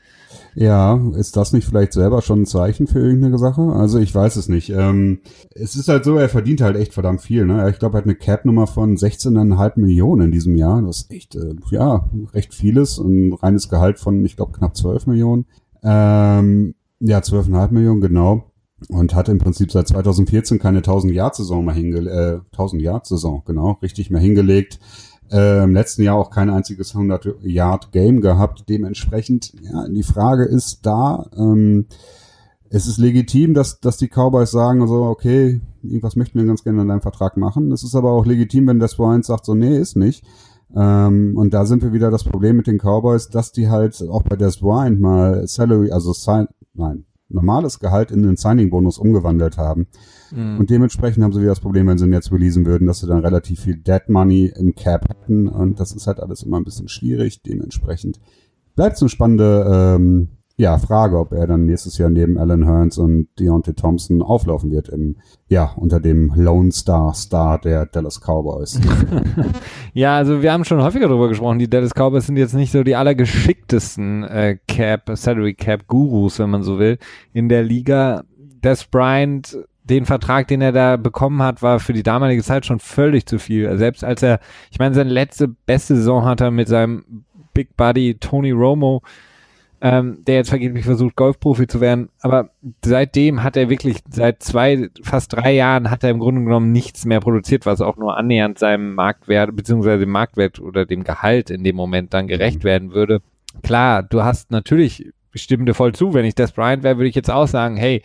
Ja, ist das nicht vielleicht selber schon ein Zeichen für irgendeine Sache? Also ich weiß es nicht. Ähm, es ist halt so, er verdient halt echt verdammt viel. Ne? Ich glaube, er hat eine Cap-Nummer von 16,5 Millionen in diesem Jahr. Das ist echt, äh, ja, recht vieles. Ein reines Gehalt von, ich glaube, knapp 12 Millionen. Ähm, ja, 12,5 Millionen, genau. Und hat im Prinzip seit 2014 keine 1000-Yard-Saison mehr hingelegt, äh, 1000-Yard-Saison, genau, richtig mehr hingelegt. Äh, Im letzten Jahr auch kein einziges 100-Yard-Game gehabt. Dementsprechend, ja, die Frage ist da, ähm, es ist legitim, dass, dass die Cowboys sagen, so, okay, irgendwas möchten wir ganz gerne an deinem Vertrag machen. Es ist aber auch legitim, wenn Des Bryant sagt, so, nee, ist nicht. Ähm, und da sind wir wieder das Problem mit den Cowboys, dass die halt auch bei Des Bryant mal Salary, also nein, normales Gehalt in den Signing-Bonus umgewandelt haben. Mhm. Und dementsprechend haben sie wieder das Problem, wenn sie ihn jetzt releasen würden, dass sie dann relativ viel Dead Money im Cap hätten. Und das ist halt alles immer ein bisschen schwierig. Dementsprechend bleibt es eine spannende ähm, ja, Frage, ob er dann nächstes Jahr neben Alan Hearns und Deontay Thompson auflaufen wird im, ja, unter dem Lone Star Star der Dallas Cowboys. ja, also wir haben schon häufiger darüber gesprochen, die Dallas Cowboys sind jetzt nicht so die allergeschicktesten äh, Cap, Salary Cap Gurus, wenn man so will, in der Liga. Des Bryant den Vertrag, den er da bekommen hat, war für die damalige Zeit schon völlig zu viel. Selbst als er, ich meine, seine letzte beste Saison hat er mit seinem Big Buddy Tony Romo ähm, der jetzt vergeblich versucht, Golfprofi zu werden. Aber seitdem hat er wirklich, seit zwei, fast drei Jahren hat er im Grunde genommen nichts mehr produziert, was auch nur annähernd seinem Marktwert, beziehungsweise dem Marktwert oder dem Gehalt in dem Moment dann gerecht werden würde. Klar, du hast natürlich, dir voll zu, wenn ich Des Bryant wäre, würde ich jetzt auch sagen, hey,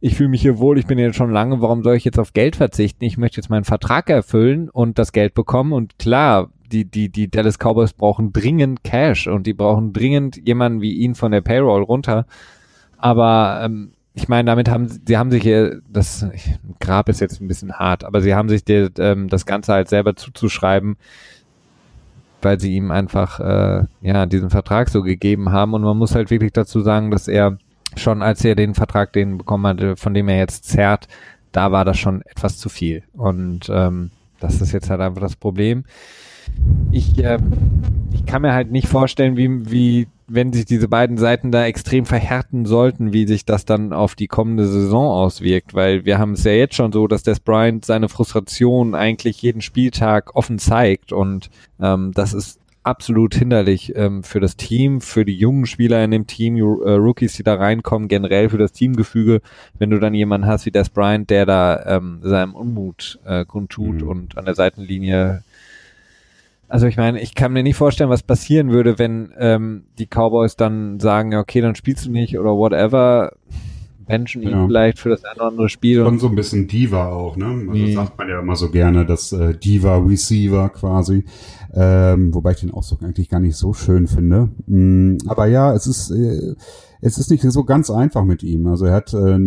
ich fühle mich hier wohl, ich bin jetzt schon lange, warum soll ich jetzt auf Geld verzichten? Ich möchte jetzt meinen Vertrag erfüllen und das Geld bekommen. Und klar, die, die, die Dallas Cowboys brauchen dringend Cash und die brauchen dringend jemanden wie ihn von der Payroll runter. Aber ähm, ich meine, damit haben sie haben sich hier, das ich, Grab ist jetzt ein bisschen hart, aber sie haben sich der, ähm, das Ganze halt selber zuzuschreiben, weil sie ihm einfach äh, ja diesen Vertrag so gegeben haben. Und man muss halt wirklich dazu sagen, dass er schon, als er den Vertrag den bekommen hatte, von dem er jetzt zerrt, da war das schon etwas zu viel. Und ähm, das ist jetzt halt einfach das Problem ich, äh, ich kann mir halt nicht vorstellen, wie, wie, wenn sich diese beiden Seiten da extrem verhärten sollten, wie sich das dann auf die kommende Saison auswirkt, weil wir haben es ja jetzt schon so, dass Des Bryant seine Frustration eigentlich jeden Spieltag offen zeigt. Und ähm, das ist absolut hinderlich ähm, für das Team, für die jungen Spieler in dem Team, äh, Rookies, die da reinkommen, generell für das Teamgefüge, wenn du dann jemanden hast wie Des Bryant, der da ähm, seinem Unmut äh, kundtut mhm. und an der Seitenlinie also ich meine, ich kann mir nicht vorstellen, was passieren würde, wenn ähm, die Cowboys dann sagen, ja, okay, dann spielst du nicht oder whatever benchen ihn ja. vielleicht für das eine oder andere Spiel. Schon so ein bisschen Diva auch, ne? Also nee. sagt man ja immer so gerne, das äh, Diva-Receiver quasi. Ähm, wobei ich den Ausdruck eigentlich gar nicht so schön finde. Mm, aber ja, es ist, äh, es ist nicht so ganz einfach mit ihm. Also er hat äh,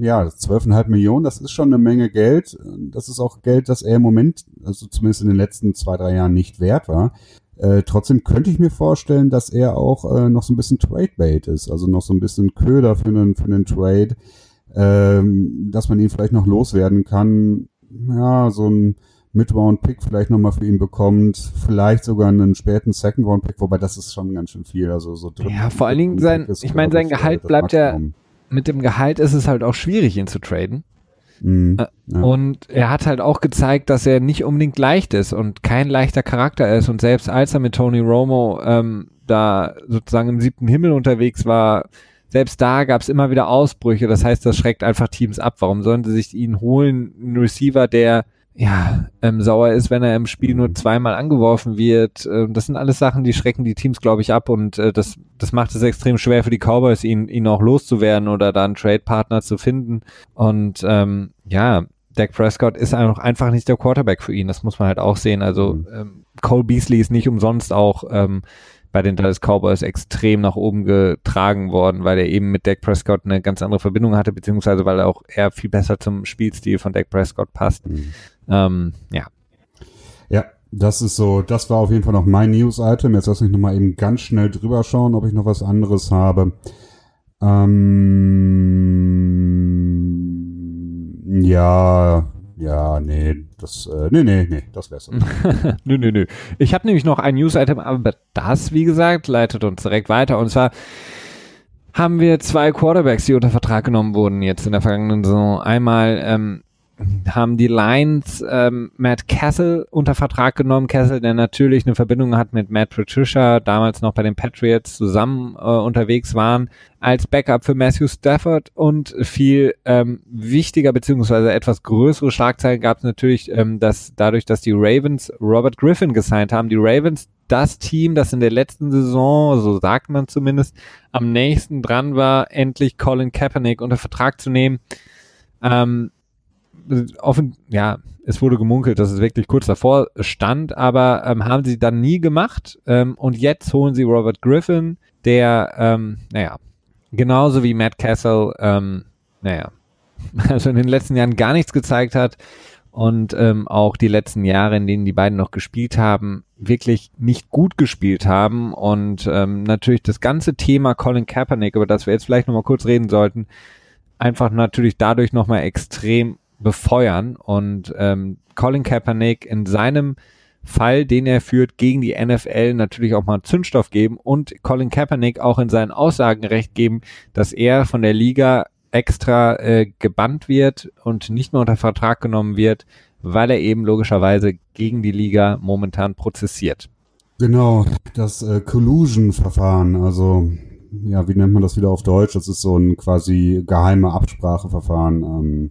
ja 12,5 Millionen, das ist schon eine Menge Geld. Das ist auch Geld, das er im Moment, also zumindest in den letzten zwei, drei Jahren nicht wert war. Äh, trotzdem könnte ich mir vorstellen, dass er auch äh, noch so ein bisschen Trade-Bait ist, also noch so ein bisschen Köder für einen, für einen Trade, ähm, dass man ihn vielleicht noch loswerden kann. Ja, so ein Mid-Round-Pick vielleicht nochmal für ihn bekommt, vielleicht sogar einen späten Second-Round-Pick, wobei das ist schon ganz schön viel. Also so ja, vor allen Dingen sein, ich meine, sein Gehalt bleibt ja, mit dem Gehalt ist es halt auch schwierig, ihn zu traden. Mhm, äh, ja. Und er hat halt auch gezeigt, dass er nicht unbedingt leicht ist und kein leichter Charakter ist. Und selbst als er mit Tony Romo ähm, da sozusagen im siebten Himmel unterwegs war, selbst da gab es immer wieder Ausbrüche. Das heißt, das schreckt einfach Teams ab. Warum sollen sie sich ihn holen? Ein Receiver, der ja, ähm, sauer ist, wenn er im Spiel nur zweimal angeworfen wird. Äh, das sind alles Sachen, die schrecken die Teams, glaube ich, ab und äh, das, das macht es extrem schwer für die Cowboys, ihn, ihn auch loszuwerden oder da einen Trade-Partner zu finden. Und ähm, ja, Dak Prescott ist einfach, einfach nicht der Quarterback für ihn. Das muss man halt auch sehen. Also mhm. ähm, Cole Beasley ist nicht umsonst auch ähm, bei den Dallas Cowboys extrem nach oben getragen worden, weil er eben mit Dak Prescott eine ganz andere Verbindung hatte, beziehungsweise weil er auch eher viel besser zum Spielstil von Dak Prescott passt. Mhm. Ähm, ja. Ja, das ist so, das war auf jeden Fall noch mein News-Item. Jetzt lass mich nochmal eben ganz schnell drüber schauen, ob ich noch was anderes habe. Ähm, ja, ja, nee, das, äh, nee, nee, nee, das wär's. nö, nö, nö. Ich habe nämlich noch ein News-Item, aber das, wie gesagt, leitet uns direkt weiter. Und zwar haben wir zwei Quarterbacks, die unter Vertrag genommen wurden jetzt in der vergangenen Saison. Einmal ähm, haben die Lions ähm, Matt Castle unter Vertrag genommen. Castle, der natürlich eine Verbindung hat mit Matt Patricia, damals noch bei den Patriots zusammen äh, unterwegs waren, als Backup für Matthew Stafford und viel ähm, wichtiger beziehungsweise etwas größere Schlagzeilen gab es natürlich, ähm, dass dadurch, dass die Ravens Robert Griffin gesigned haben, die Ravens das Team, das in der letzten Saison, so sagt man zumindest, am nächsten dran war, endlich Colin Kaepernick unter Vertrag zu nehmen. Ähm, offen, ja, es wurde gemunkelt, dass es wirklich kurz davor stand, aber ähm, haben sie dann nie gemacht. Ähm, und jetzt holen sie Robert Griffin, der, ähm, naja, genauso wie Matt Castle, ähm, naja, also in den letzten Jahren gar nichts gezeigt hat und ähm, auch die letzten Jahre, in denen die beiden noch gespielt haben, wirklich nicht gut gespielt haben und ähm, natürlich das ganze Thema Colin Kaepernick, über das wir jetzt vielleicht nochmal kurz reden sollten, einfach natürlich dadurch nochmal extrem befeuern und ähm, Colin Kaepernick in seinem Fall, den er führt, gegen die NFL natürlich auch mal Zündstoff geben und Colin Kaepernick auch in seinen Aussagen recht geben, dass er von der Liga extra äh, gebannt wird und nicht mehr unter Vertrag genommen wird, weil er eben logischerweise gegen die Liga momentan prozessiert. Genau, das äh, Collusion-Verfahren, also ja, wie nennt man das wieder auf Deutsch? Das ist so ein quasi geheime Abspracheverfahren. Ähm,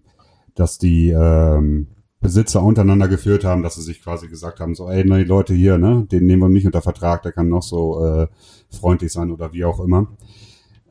dass die ähm, Besitzer untereinander geführt haben, dass sie sich quasi gesagt haben, so, ey, ne, die Leute hier, ne, den nehmen wir nicht unter Vertrag, der kann noch so äh, freundlich sein oder wie auch immer.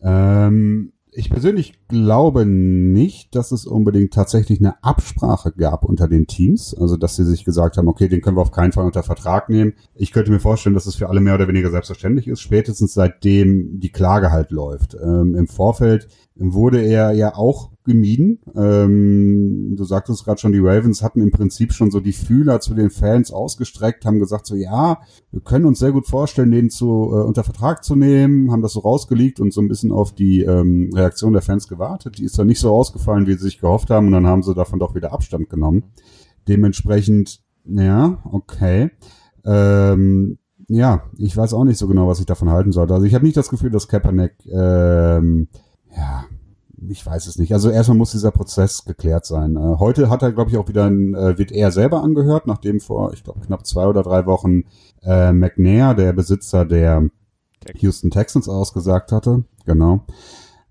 Ähm, ich persönlich glaube nicht, dass es unbedingt tatsächlich eine Absprache gab unter den Teams. Also, dass sie sich gesagt haben, okay, den können wir auf keinen Fall unter Vertrag nehmen. Ich könnte mir vorstellen, dass es für alle mehr oder weniger selbstverständlich ist, spätestens seitdem die Klage halt läuft. Ähm, Im Vorfeld wurde er ja auch gemieden. Ähm, du sagtest gerade schon, die Ravens hatten im Prinzip schon so die Fühler zu den Fans ausgestreckt, haben gesagt so, ja, wir können uns sehr gut vorstellen, den zu äh, unter Vertrag zu nehmen, haben das so rausgelegt und so ein bisschen auf die ähm, Reaktion der Fans gewartet. Die ist dann nicht so ausgefallen, wie sie sich gehofft haben und dann haben sie davon doch wieder Abstand genommen. Dementsprechend, ja, okay. Ähm, ja, ich weiß auch nicht so genau, was ich davon halten sollte. Also ich habe nicht das Gefühl, dass Kaepernick ähm, ja, ich weiß es nicht. Also erstmal muss dieser Prozess geklärt sein. Äh, heute hat er, glaube ich, auch wieder, ein, äh, wird er selber angehört, nachdem vor, ich glaube, knapp zwei oder drei Wochen äh, McNair, der Besitzer der Houston Texans, ausgesagt hatte. Genau.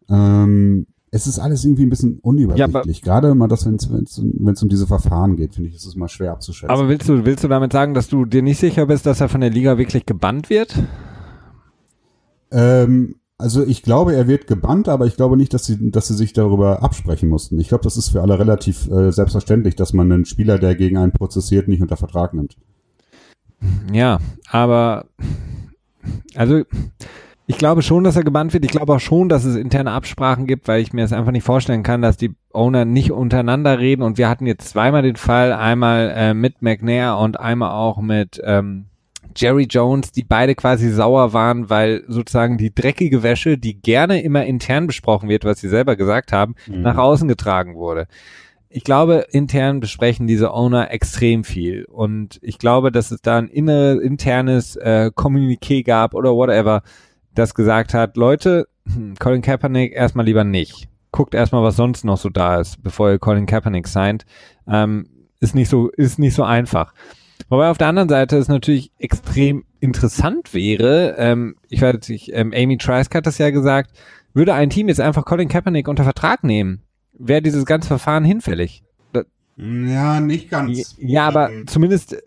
Ähm, es ist alles irgendwie ein bisschen unübersichtlich. Ja, Gerade mal das, wenn es um diese Verfahren geht, finde ich, ist es mal schwer abzuschätzen. Aber willst du, willst du damit sagen, dass du dir nicht sicher bist, dass er von der Liga wirklich gebannt wird? Ähm, also ich glaube, er wird gebannt, aber ich glaube nicht, dass sie, dass sie sich darüber absprechen mussten. Ich glaube, das ist für alle relativ äh, selbstverständlich, dass man einen Spieler, der gegen einen prozessiert, nicht unter Vertrag nimmt. Ja, aber also ich glaube schon, dass er gebannt wird. Ich glaube auch schon, dass es interne Absprachen gibt, weil ich mir das einfach nicht vorstellen kann, dass die Owner nicht untereinander reden. Und wir hatten jetzt zweimal den Fall, einmal äh, mit McNair und einmal auch mit ähm, Jerry Jones, die beide quasi sauer waren, weil sozusagen die dreckige Wäsche, die gerne immer intern besprochen wird, was sie selber gesagt haben, mhm. nach außen getragen wurde. Ich glaube, intern besprechen diese Owner extrem viel. Und ich glaube, dass es da ein inner, internes äh, Kommuniqué gab oder whatever, das gesagt hat, Leute, hm, Colin Kaepernick erstmal lieber nicht. Guckt erstmal, was sonst noch so da ist, bevor ihr Colin Kaepernick signed. Ähm, ist nicht so, ist nicht so einfach. Wobei auf der anderen Seite es natürlich extrem interessant wäre, ähm, ich weiß nicht, ähm, Amy Trice hat das ja gesagt, würde ein Team jetzt einfach Colin Kaepernick unter Vertrag nehmen, wäre dieses ganze Verfahren hinfällig. ja, nicht ganz. Ja, aber zumindest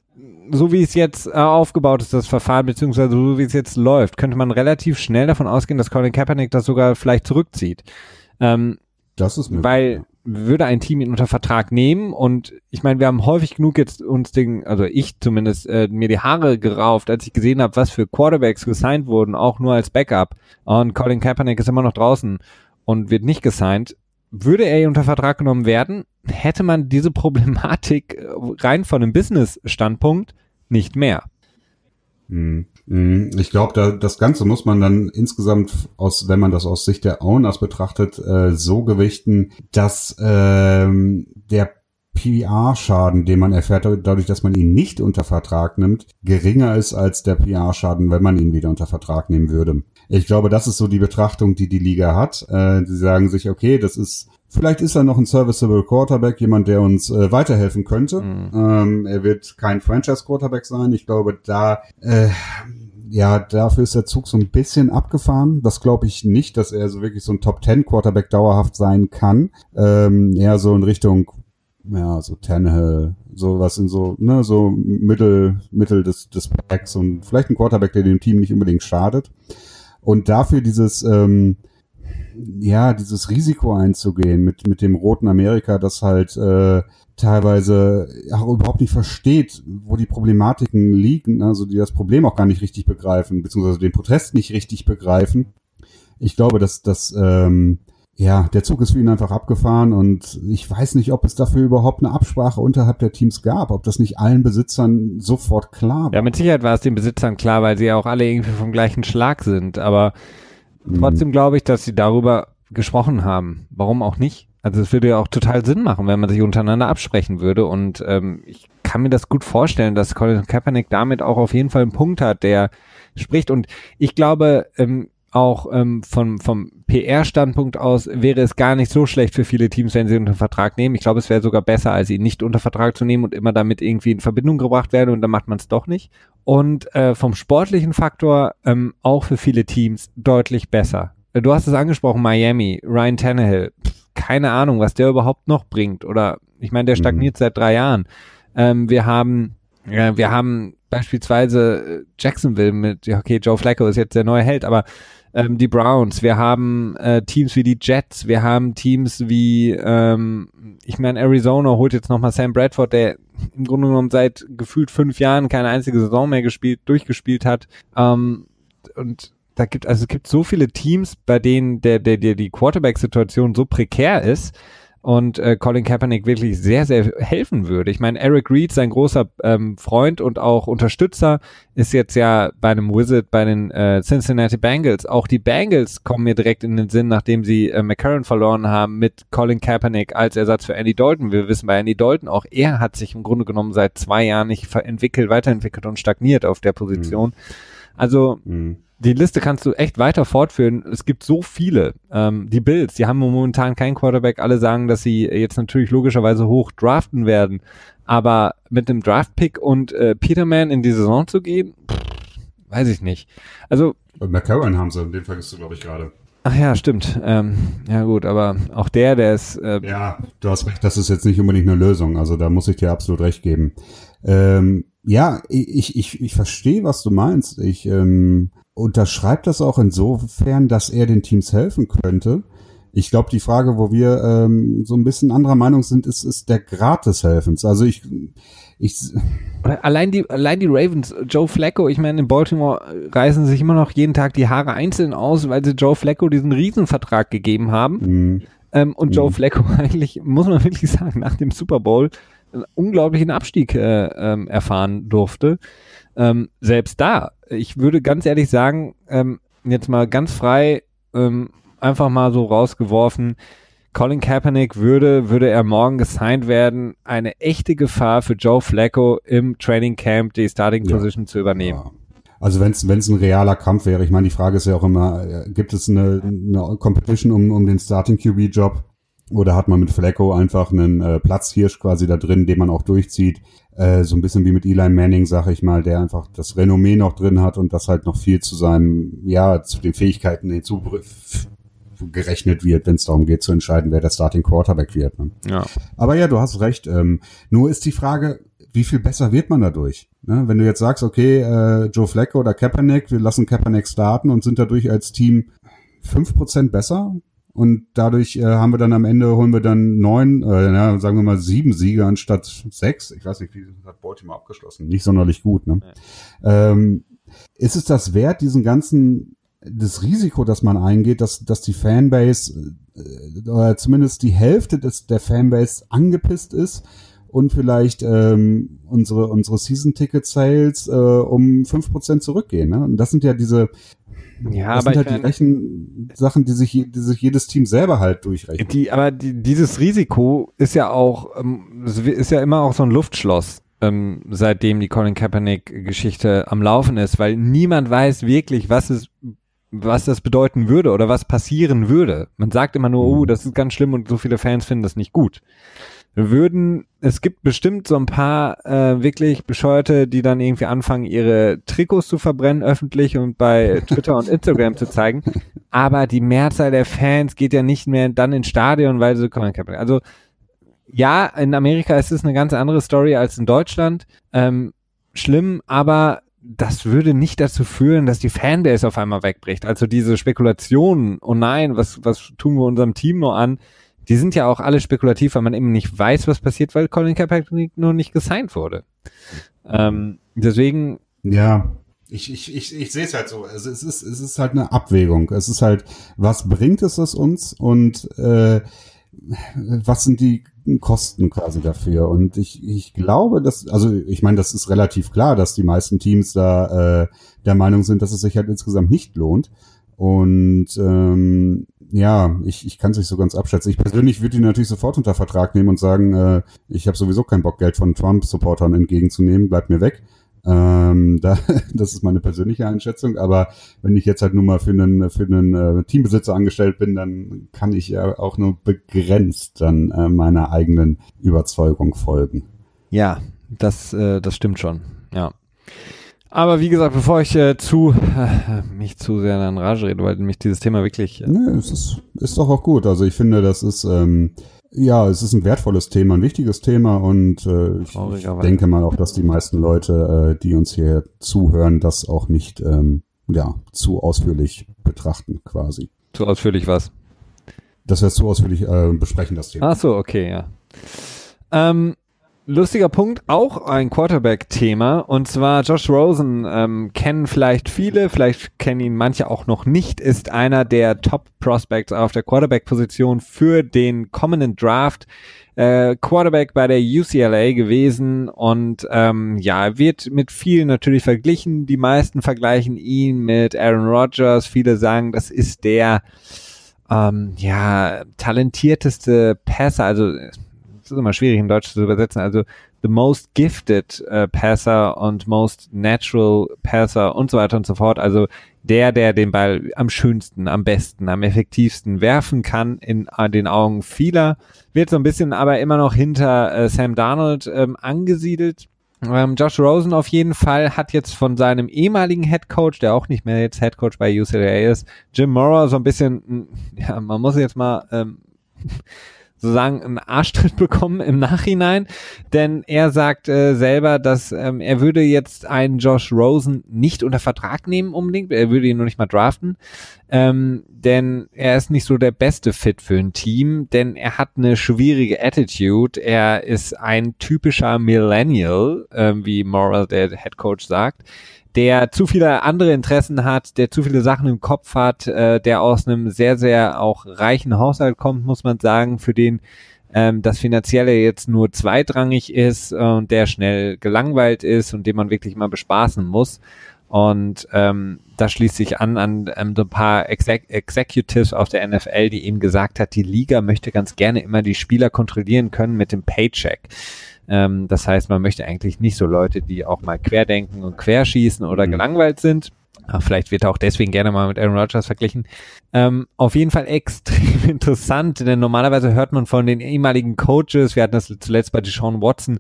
so wie es jetzt äh, aufgebaut ist, das Verfahren, beziehungsweise so wie es jetzt läuft, könnte man relativ schnell davon ausgehen, dass Colin Kaepernick das sogar vielleicht zurückzieht. Ähm, das ist möglich. Weil würde ein Team ihn unter Vertrag nehmen und ich meine, wir haben häufig genug jetzt uns den, also ich zumindest, äh, mir die Haare gerauft, als ich gesehen habe, was für Quarterbacks gesigned wurden, auch nur als Backup. Und Colin Kaepernick ist immer noch draußen und wird nicht gesigned. Würde er unter Vertrag genommen werden, hätte man diese Problematik äh, rein von einem Business-Standpunkt nicht mehr. Hm. Hm. Ich glaube, da, das Ganze muss man dann insgesamt aus, wenn man das aus Sicht der Owners betrachtet, äh, so gewichten, dass ähm, der PR-Schaden, den man erfährt, dadurch, dass man ihn nicht unter Vertrag nimmt, geringer ist als der PR-Schaden, wenn man ihn wieder unter Vertrag nehmen würde. Ich glaube, das ist so die Betrachtung, die die Liga hat. Äh, die sagen sich, okay, das ist Vielleicht ist er noch ein serviceable Quarterback, jemand, der uns äh, weiterhelfen könnte. Mhm. Ähm, er wird kein Franchise-Quarterback sein. Ich glaube, da äh, ja, dafür ist der Zug so ein bisschen abgefahren. Das glaube ich nicht, dass er so wirklich so ein Top Ten Quarterback dauerhaft sein kann. Ähm, eher so in Richtung, ja, so Tannehill, sowas in so, ne, so Mittel, Mittel des, des Packs und vielleicht ein Quarterback, der dem Team nicht unbedingt schadet. Und dafür dieses, ähm, ja, dieses Risiko einzugehen mit, mit dem roten Amerika, das halt äh, teilweise auch überhaupt nicht versteht, wo die Problematiken liegen, also die das Problem auch gar nicht richtig begreifen, beziehungsweise den Protest nicht richtig begreifen. Ich glaube, dass das ähm, ja, der Zug ist für ihn einfach abgefahren und ich weiß nicht, ob es dafür überhaupt eine Absprache unterhalb der Teams gab, ob das nicht allen Besitzern sofort klar war. Ja, mit Sicherheit war es den Besitzern klar, weil sie ja auch alle irgendwie vom gleichen Schlag sind, aber. Trotzdem glaube ich, dass sie darüber gesprochen haben. Warum auch nicht? Also es würde ja auch total Sinn machen, wenn man sich untereinander absprechen würde. Und ähm, ich kann mir das gut vorstellen, dass Colin Kaepernick damit auch auf jeden Fall einen Punkt hat, der spricht. Und ich glaube, ähm, auch ähm, von, vom PR-Standpunkt aus wäre es gar nicht so schlecht für viele Teams, wenn sie unter Vertrag nehmen. Ich glaube, es wäre sogar besser, als ihn nicht unter Vertrag zu nehmen und immer damit irgendwie in Verbindung gebracht werden und dann macht man es doch nicht. Und äh, vom sportlichen Faktor ähm, auch für viele Teams deutlich besser. Äh, du hast es angesprochen, Miami, Ryan Tannehill. Pff, keine Ahnung, was der überhaupt noch bringt. Oder ich meine, der mhm. stagniert mhm. seit drei Jahren. Ähm, wir haben, äh, wir haben beispielsweise Jacksonville mit, ja, okay, Joe Flacco ist jetzt der neue Held, aber ähm, die Browns, wir haben äh, Teams wie die Jets, wir haben Teams wie, ähm, ich meine, Arizona holt jetzt nochmal Sam Bradford, der im Grunde genommen seit gefühlt fünf Jahren keine einzige Saison mehr gespielt, durchgespielt hat. Ähm, und da gibt, also es gibt so viele Teams, bei denen der, der, der die Quarterback-Situation so prekär ist, und äh, Colin Kaepernick wirklich sehr, sehr helfen würde. Ich meine, Eric Reed, sein großer ähm, Freund und auch Unterstützer, ist jetzt ja bei einem Wizard bei den äh, Cincinnati Bengals. Auch die Bengals kommen mir direkt in den Sinn, nachdem sie äh, McCarron verloren haben mit Colin Kaepernick als Ersatz für Andy Dalton. Wir wissen bei Andy Dalton auch, er hat sich im Grunde genommen seit zwei Jahren nicht entwickelt, weiterentwickelt und stagniert auf der Position. Mhm. Also mhm die Liste kannst du echt weiter fortführen. Es gibt so viele. Ähm, die Bills, die haben momentan keinen Quarterback. Alle sagen, dass sie jetzt natürlich logischerweise hoch draften werden. Aber mit einem Draft-Pick und äh, Peterman in die Saison zu gehen, pff, weiß ich nicht. Also. McCarron haben sie, in dem vergisst du, glaube ich, gerade. Ach ja, stimmt. Ähm, ja gut, aber auch der, der ist. Äh, ja, du hast recht, das ist jetzt nicht unbedingt eine Lösung. Also da muss ich dir absolut recht geben. Ähm, ja, ich, ich, ich verstehe, was du meinst. Ich ähm, unterschreibe das auch insofern, dass er den Teams helfen könnte. Ich glaube, die Frage, wo wir ähm, so ein bisschen anderer Meinung sind, ist, ist der Grad des Helfens. Also ich, ich allein die, allein die Ravens, Joe Flacco, ich meine, in Baltimore reißen sich immer noch jeden Tag die Haare einzeln aus, weil sie Joe Flacco diesen Riesenvertrag gegeben haben. Mhm. Ähm, und Joe mhm. Flacco eigentlich, muss man wirklich sagen, nach dem Super Bowl einen unglaublichen Abstieg äh, ähm, erfahren durfte. Ähm, selbst da, ich würde ganz ehrlich sagen, ähm, jetzt mal ganz frei, ähm, einfach mal so rausgeworfen, Colin Kaepernick würde, würde er morgen gesigned werden, eine echte Gefahr für Joe Flacco im Training Camp die Starting Position ja. zu übernehmen. Ja. Also wenn es ein realer Kampf wäre, ich meine, die Frage ist ja auch immer, äh, gibt es eine, eine Competition um, um den Starting QB Job oder hat man mit Flacco einfach einen äh, Platzhirsch quasi da drin, den man auch durchzieht? Äh, so ein bisschen wie mit Eli Manning, sag ich mal, der einfach das Renommee noch drin hat und das halt noch viel zu seinem, ja, zu den Fähigkeiten hinzu gerechnet wird, wenn es darum geht zu entscheiden, wer der Starting Quarterback wird. Ne? Ja. Aber ja, du hast recht. Ähm, nur ist die Frage, wie viel besser wird man dadurch? Ne? Wenn du jetzt sagst, okay, äh, Joe Flacco oder Kaepernick, wir lassen Kaepernick starten und sind dadurch als Team fünf Prozent besser, und dadurch äh, haben wir dann am Ende, holen wir dann neun, äh, ja, sagen wir mal sieben Siege anstatt sechs. Ich weiß nicht, wie hat Baltimore abgeschlossen. Nicht sonderlich gut. Ne? Ja. Ähm, ist es das wert, diesen ganzen, das Risiko, das man eingeht, dass, dass die Fanbase, äh, oder zumindest die Hälfte des, der Fanbase angepisst ist und vielleicht ähm, unsere, unsere Season-Ticket-Sales äh, um fünf Prozent zurückgehen. Ne? Und das sind ja diese, ja, das aber sind halt die Rechensachen, die sich, die sich jedes Team selber halt durchrechnet. Die, aber die, dieses Risiko ist ja auch, ähm, ist ja immer auch so ein Luftschloss. Ähm, seitdem die Colin Kaepernick-Geschichte am Laufen ist, weil niemand weiß wirklich, was es, was das bedeuten würde oder was passieren würde. Man sagt immer nur, oh, das ist ganz schlimm und so viele Fans finden das nicht gut würden, es gibt bestimmt so ein paar äh, wirklich Bescheuerte, die dann irgendwie anfangen, ihre Trikots zu verbrennen öffentlich und bei Twitter und Instagram zu zeigen. Aber die Mehrzahl der Fans geht ja nicht mehr dann ins Stadion, weil sie kommen. Also ja, in Amerika ist es eine ganz andere Story als in Deutschland. Ähm, schlimm, aber das würde nicht dazu führen, dass die Fanbase auf einmal wegbricht. Also diese Spekulationen, oh nein, was, was tun wir unserem Team nur an? Die sind ja auch alle spekulativ, weil man eben nicht weiß, was passiert, weil Colin Kaepernick nur nicht gesigned wurde. Ähm, deswegen. Ja, ich, ich, ich, ich sehe es halt so. Also es ist, es ist halt eine Abwägung. Es ist halt, was bringt es es uns und äh, was sind die Kosten quasi dafür? Und ich, ich glaube, dass, also ich meine, das ist relativ klar, dass die meisten Teams da äh, der Meinung sind, dass es sich halt insgesamt nicht lohnt. Und ähm, ja, ich, ich kann es nicht so ganz abschätzen. Ich persönlich würde ihn natürlich sofort unter Vertrag nehmen und sagen, äh, ich habe sowieso keinen Bock, Geld von Trump-Supportern entgegenzunehmen, bleibt mir weg. Ähm, da, das ist meine persönliche Einschätzung. Aber wenn ich jetzt halt nur mal für einen, für einen äh, Teambesitzer angestellt bin, dann kann ich ja auch nur begrenzt dann äh, meiner eigenen Überzeugung folgen. Ja, das, äh, das stimmt schon. Ja. Aber wie gesagt, bevor ich äh, zu äh, mich zu sehr in Rage rede, weil mich dieses Thema wirklich. Äh nee, es ist, ist doch auch gut. Also ich finde, das ist ähm, ja, es ist ein wertvolles Thema, ein wichtiges Thema und äh, ich, ich denke mal auch, dass die meisten Leute, äh, die uns hier zuhören, das auch nicht ähm, ja zu ausführlich betrachten, quasi. Zu ausführlich was? Dass wir es zu ausführlich äh, besprechen, das Thema. Ach so, okay, ja. Ähm, Lustiger Punkt, auch ein Quarterback-Thema. Und zwar Josh Rosen ähm, kennen vielleicht viele, vielleicht kennen ihn manche auch noch nicht, ist einer der Top-Prospects auf der Quarterback-Position für den kommenden Draft. Äh, Quarterback bei der UCLA gewesen und ähm, ja, wird mit vielen natürlich verglichen. Die meisten vergleichen ihn mit Aaron Rodgers. Viele sagen, das ist der ähm, ja talentierteste Passer, also ist immer schwierig in Deutsch zu übersetzen, also the most gifted äh, Passer und most natural Passer und so weiter und so fort. Also der, der den Ball am schönsten, am besten, am effektivsten werfen kann in äh, den Augen vieler, wird so ein bisschen aber immer noch hinter äh, Sam Darnold ähm, angesiedelt. Ähm, Josh Rosen auf jeden Fall hat jetzt von seinem ehemaligen Head Coach, der auch nicht mehr jetzt Head Coach bei UCLA ist, Jim Mora so ein bisschen, ja, man muss jetzt mal ähm, sozusagen einen Arschtritt bekommen im Nachhinein, denn er sagt äh, selber, dass ähm, er würde jetzt einen Josh Rosen nicht unter Vertrag nehmen unbedingt, er würde ihn nur nicht mal draften, ähm, denn er ist nicht so der beste Fit für ein Team, denn er hat eine schwierige Attitude, er ist ein typischer Millennial, ähm, wie Moral, der Head Coach sagt, der zu viele andere Interessen hat, der zu viele Sachen im Kopf hat, äh, der aus einem sehr, sehr auch reichen Haushalt kommt, muss man sagen, für den ähm, das Finanzielle jetzt nur zweitrangig ist äh, und der schnell gelangweilt ist und den man wirklich mal bespaßen muss. Und ähm, das schließt sich an an ähm, so ein paar Exec Executives aus der NFL, die eben gesagt hat, die Liga möchte ganz gerne immer die Spieler kontrollieren können mit dem Paycheck. Ähm, das heißt, man möchte eigentlich nicht so Leute, die auch mal querdenken und querschießen oder mhm. gelangweilt sind. Aber vielleicht wird er auch deswegen gerne mal mit Aaron Rodgers verglichen. Ähm, auf jeden Fall extrem interessant, denn normalerweise hört man von den ehemaligen Coaches, wir hatten das zuletzt bei Deshaun Watson,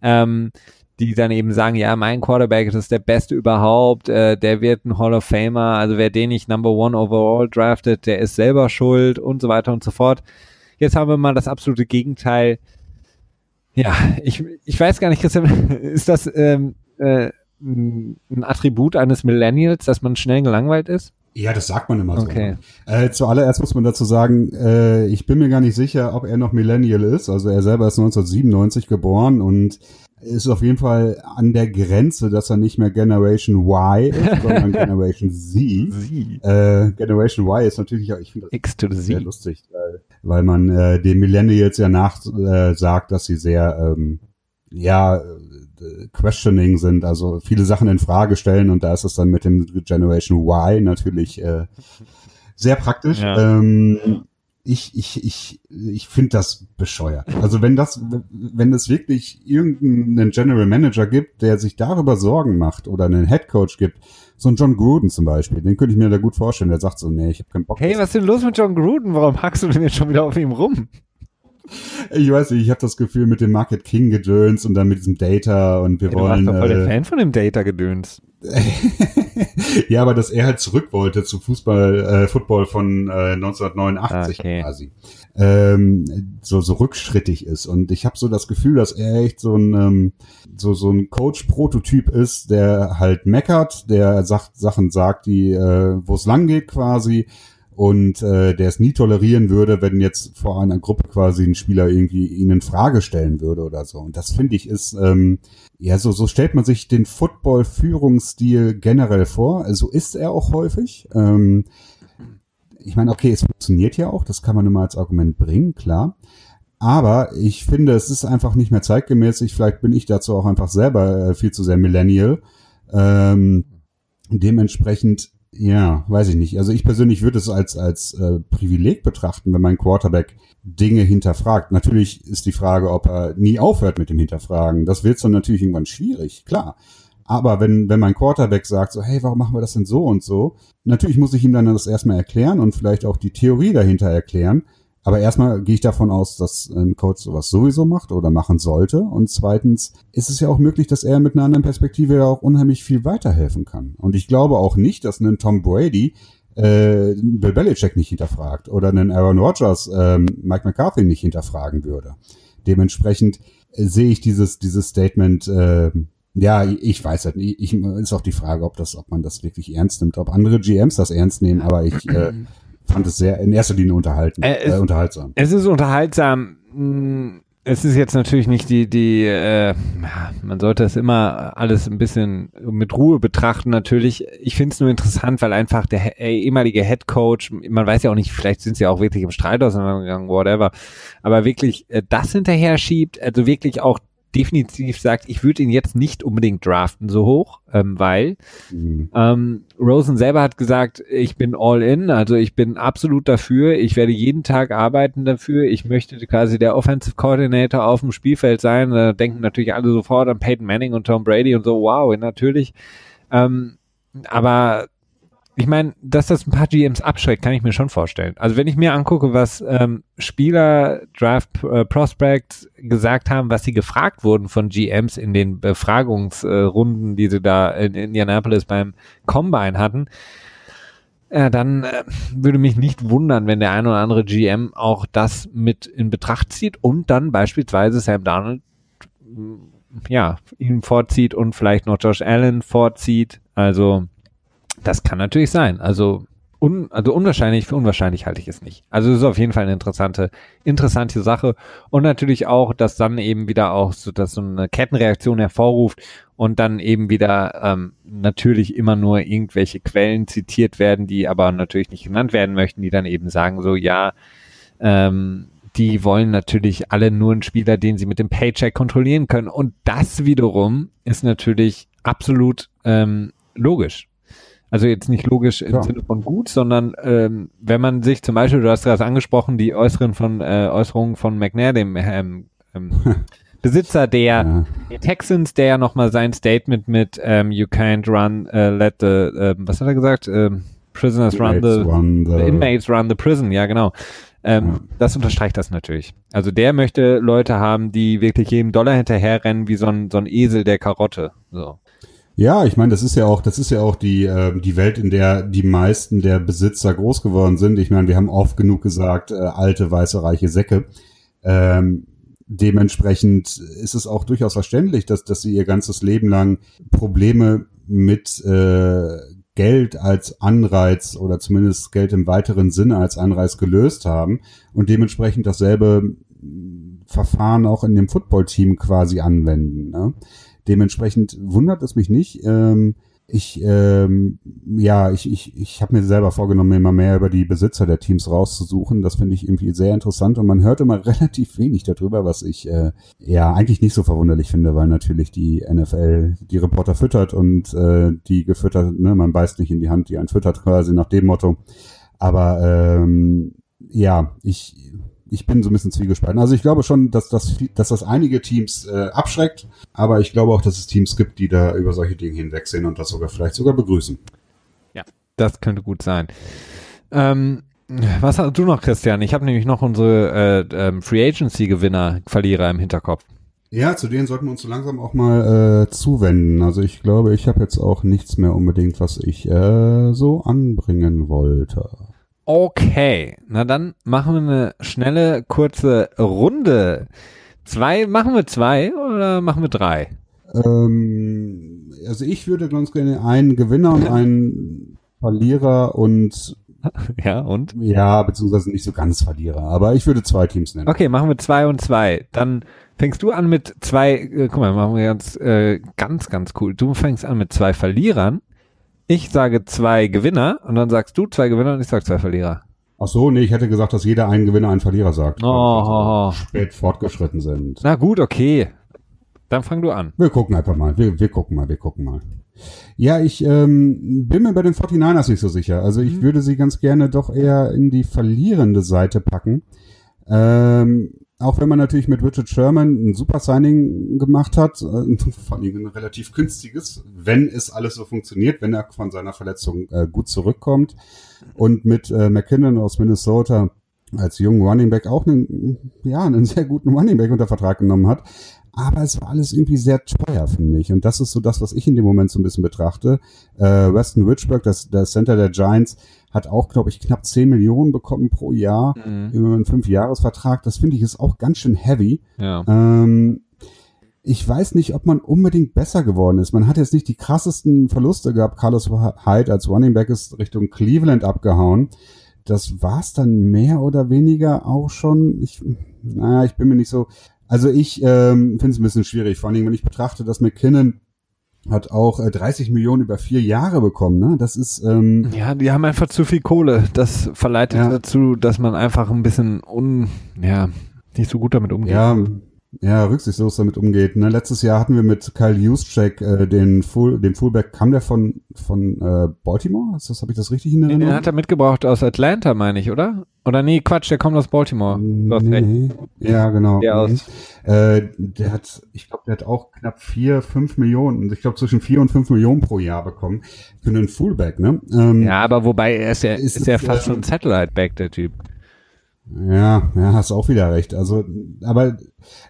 ähm, die dann eben sagen, ja, mein Quarterback das ist der beste überhaupt, äh, der wird ein Hall of Famer, also wer den nicht Number One overall draftet, der ist selber schuld und so weiter und so fort. Jetzt haben wir mal das absolute Gegenteil. Ja, ich, ich weiß gar nicht, Christian, ist das ähm, äh, ein Attribut eines Millennials, dass man schnell gelangweilt ist? Ja, das sagt man immer so. Okay. Äh, zuallererst muss man dazu sagen, äh, ich bin mir gar nicht sicher, ob er noch Millennial ist. Also er selber ist 1997 geboren und ist auf jeden Fall an der Grenze, dass er nicht mehr Generation Y ist, sondern Generation Z. Z. Äh, Generation Y ist natürlich, ich finde das X sehr lustig, weil, weil man äh, den Millennials ja nach äh, sagt, dass sie sehr ähm, ja questioning sind, also viele Sachen in Frage stellen und da ist es dann mit dem Generation Y natürlich äh, sehr praktisch. Ja. Ähm, ich, ich, ich, ich finde das bescheuert. Also wenn das, wenn es wirklich irgendeinen General Manager gibt, der sich darüber Sorgen macht oder einen Head Coach gibt, so ein John Gruden zum Beispiel, den könnte ich mir da gut vorstellen, der sagt so, nee, ich habe keinen Bock. Hey, was ist denn los mit John Gruden? Warum hackst du denn jetzt schon wieder auf ihm rum? Ich weiß nicht, ich habe das Gefühl mit dem Market King gedöns und dann mit diesem Data und wir hey, wollen. Du warst doch voll äh, der Fan von dem Data gedöns. ja, aber dass er halt zurück wollte zu Fußball, äh, Football von äh, 1989 okay. quasi. Ähm, so, so rückschrittig ist. Und ich habe so das Gefühl, dass er echt so ein, ähm, so, so ein Coach-Prototyp ist, der halt meckert, der sagt, Sachen sagt, die, äh, wo es lang geht quasi und äh, der es nie tolerieren würde, wenn jetzt vor einer Gruppe quasi ein Spieler irgendwie ihn in Frage stellen würde oder so. Und das finde ich ist, ähm, ja, so, so stellt man sich den Football-Führungsstil generell vor. So ist er auch häufig. Ähm, ich meine, okay, es funktioniert ja auch, das kann man immer als Argument bringen, klar. Aber ich finde, es ist einfach nicht mehr zeitgemäß. Vielleicht bin ich dazu auch einfach selber äh, viel zu sehr Millennial. Ähm, dementsprechend ja, weiß ich nicht. Also ich persönlich würde es als, als äh, Privileg betrachten, wenn mein Quarterback Dinge hinterfragt. Natürlich ist die Frage, ob er nie aufhört mit dem Hinterfragen. Das wird dann natürlich irgendwann schwierig, klar. Aber wenn, wenn mein Quarterback sagt, so, hey, warum machen wir das denn so und so? Natürlich muss ich ihm dann das erstmal erklären und vielleicht auch die Theorie dahinter erklären. Aber erstmal gehe ich davon aus, dass ein Coach sowas sowieso macht oder machen sollte. Und zweitens ist es ja auch möglich, dass er mit einer anderen Perspektive ja auch unheimlich viel weiterhelfen kann. Und ich glaube auch nicht, dass ein Tom Brady äh, Bill Belichick nicht hinterfragt oder einen Aaron Rodgers äh, Mike McCarthy nicht hinterfragen würde. Dementsprechend äh, sehe ich dieses dieses Statement äh, ja, ich weiß halt nicht. Ich, ist auch die Frage, ob das, ob man das wirklich ernst nimmt, ob andere GMs das ernst nehmen, aber ich äh, fand es sehr in erster Linie unterhalten, äh, es, äh, unterhaltsam. Es ist unterhaltsam. Hm, es ist jetzt natürlich nicht die, die, äh, man sollte es immer alles ein bisschen mit Ruhe betrachten natürlich. Ich finde es nur interessant, weil einfach der äh, ehemalige Head Coach, man weiß ja auch nicht, vielleicht sind sie auch wirklich im Streit auseinandergegangen, whatever, aber wirklich äh, das hinterher schiebt, also wirklich auch definitiv sagt, ich würde ihn jetzt nicht unbedingt draften so hoch, ähm, weil mhm. ähm, Rosen selber hat gesagt, ich bin all in, also ich bin absolut dafür, ich werde jeden Tag arbeiten dafür, ich möchte quasi der Offensive Coordinator auf dem Spielfeld sein, da denken natürlich alle sofort an Peyton Manning und Tom Brady und so, wow, natürlich, ähm, aber ich meine, dass das ein paar GMs abschreckt, kann ich mir schon vorstellen. Also wenn ich mir angucke, was ähm, Spieler, Draft äh, Prospects gesagt haben, was sie gefragt wurden von GMs in den Befragungsrunden, äh, die sie da in Indianapolis beim Combine hatten, äh, dann äh, würde mich nicht wundern, wenn der ein oder andere GM auch das mit in Betracht zieht und dann beispielsweise Sam Donald ja, ihn vorzieht und vielleicht noch Josh Allen vorzieht. Also das kann natürlich sein. Also, un, also unwahrscheinlich, für unwahrscheinlich halte ich es nicht. Also es ist auf jeden Fall eine interessante, interessante Sache. Und natürlich auch, dass dann eben wieder auch so, dass so eine Kettenreaktion hervorruft und dann eben wieder ähm, natürlich immer nur irgendwelche Quellen zitiert werden, die aber natürlich nicht genannt werden möchten, die dann eben sagen so, ja, ähm, die wollen natürlich alle nur einen Spieler, den sie mit dem Paycheck kontrollieren können. Und das wiederum ist natürlich absolut ähm, logisch. Also jetzt nicht logisch im ja. Sinne von gut, sondern ähm, wenn man sich zum Beispiel, du hast gerade angesprochen, die Äußeren von äh, Äußerungen von McNair, dem ähm, ähm, Besitzer der ja. Texans, der ja nochmal sein Statement mit ähm, You can't run, uh, let the, äh, was hat er gesagt? Ähm, prisoners run the, run the, the, inmates run the prison, ja genau. Ähm, ja. Das unterstreicht das natürlich. Also der möchte Leute haben, die wirklich jedem Dollar hinterherrennen wie so ein, so ein Esel der Karotte. So. Ja, ich meine, das ist ja auch, das ist ja auch die äh, die Welt, in der die meisten der Besitzer groß geworden sind. Ich meine, wir haben oft genug gesagt, äh, alte weiße reiche Säcke. Ähm, dementsprechend ist es auch durchaus verständlich, dass dass sie ihr ganzes Leben lang Probleme mit äh, Geld als Anreiz oder zumindest Geld im weiteren Sinne als Anreiz gelöst haben und dementsprechend dasselbe Verfahren auch in dem Footballteam quasi anwenden. Ne? Dementsprechend wundert es mich nicht. Ähm, ich, ähm, ja, ich, ich, ich habe mir selber vorgenommen, immer mehr über die Besitzer der Teams rauszusuchen. Das finde ich irgendwie sehr interessant und man hört immer relativ wenig darüber, was ich äh, ja eigentlich nicht so verwunderlich finde, weil natürlich die NFL die Reporter füttert und äh, die gefüttert, ne, man beißt nicht in die Hand, die einen füttert quasi nach dem Motto. Aber ähm, ja, ich ich bin so ein bisschen zwiegespalten. Also ich glaube schon, dass das, dass das einige Teams äh, abschreckt, aber ich glaube auch, dass es Teams gibt, die da über solche Dinge hinwegsehen und das sogar vielleicht sogar begrüßen. Ja, das könnte gut sein. Ähm, was hast du noch, Christian? Ich habe nämlich noch unsere äh, ähm, Free Agency Gewinner, Verlierer im Hinterkopf. Ja, zu denen sollten wir uns so langsam auch mal äh, zuwenden. Also ich glaube, ich habe jetzt auch nichts mehr unbedingt, was ich äh, so anbringen wollte. Okay, na dann machen wir eine schnelle, kurze Runde. Zwei, machen wir zwei oder machen wir drei? Ähm, also ich würde ganz gerne einen Gewinner und einen Verlierer und ja, und? Ja, beziehungsweise nicht so ganz Verlierer, aber ich würde zwei Teams nennen. Okay, machen wir zwei und zwei. Dann fängst du an mit zwei, äh, guck mal, machen wir ganz, äh, ganz, ganz cool. Du fängst an mit zwei Verlierern ich sage zwei Gewinner und dann sagst du zwei Gewinner und ich sage zwei Verlierer. Ach so, nee, ich hätte gesagt, dass jeder einen Gewinner, einen Verlierer sagt. Oh, spät fortgeschritten sind. Na gut, okay. Dann fang du an. Wir gucken einfach mal. Wir, wir gucken mal, wir gucken mal. Ja, ich ähm, bin mir bei den 49ers nicht so sicher. Also ich mhm. würde sie ganz gerne doch eher in die verlierende Seite packen. Ähm, auch wenn man natürlich mit Richard Sherman ein super Signing gemacht hat, äh, vor allem ein relativ günstiges, wenn es alles so funktioniert, wenn er von seiner Verletzung äh, gut zurückkommt. Und mit äh, McKinnon aus Minnesota als jungen Running Back auch einen, ja, einen sehr guten Running Back unter Vertrag genommen hat. Aber es war alles irgendwie sehr teuer, finde ich. Und das ist so das, was ich in dem Moment so ein bisschen betrachte. Äh, Weston Richburg, das, der Center der Giants, hat auch, glaube ich, knapp 10 Millionen bekommen pro Jahr mhm. über einen Fünfjahresvertrag. Das finde ich ist auch ganz schön heavy. Ja. Ähm, ich weiß nicht, ob man unbedingt besser geworden ist. Man hat jetzt nicht die krassesten Verluste gehabt. Carlos Hyde als Running Back ist Richtung Cleveland abgehauen. Das war's dann mehr oder weniger auch schon. Ich, naja, ich bin mir nicht so. Also ich ähm, finde es ein bisschen schwierig, vor allem wenn ich betrachte, dass McKinnon hat auch äh, 30 Millionen über vier Jahre bekommen. Ne? Das ist ähm, ja, die haben einfach zu viel Kohle. Das verleitet ja. dazu, dass man einfach ein bisschen un, ja, nicht so gut damit umgeht. Ja, ja, rücksichtslos damit umgeht. Ne? Letztes Jahr hatten wir mit Kyle Juszczyk äh, den Full, den Fullback, kam der von von äh, Baltimore? Ist das habe ich das richtig in Erinnerung? Den hat er mitgebracht aus Atlanta, meine ich, oder? Oder nee, Quatsch, der kommt aus Baltimore. Nee. Ja, genau. Der, aus. Äh, der hat, ich glaube, der hat auch knapp vier, fünf Millionen, ich glaube zwischen vier und fünf Millionen pro Jahr bekommen für einen Fullback, ne? Ähm, ja, aber wobei er ist ja, ist, ist ja fast schon Satellite-Back, der Typ. Ja, ja, hast auch wieder recht. Also, aber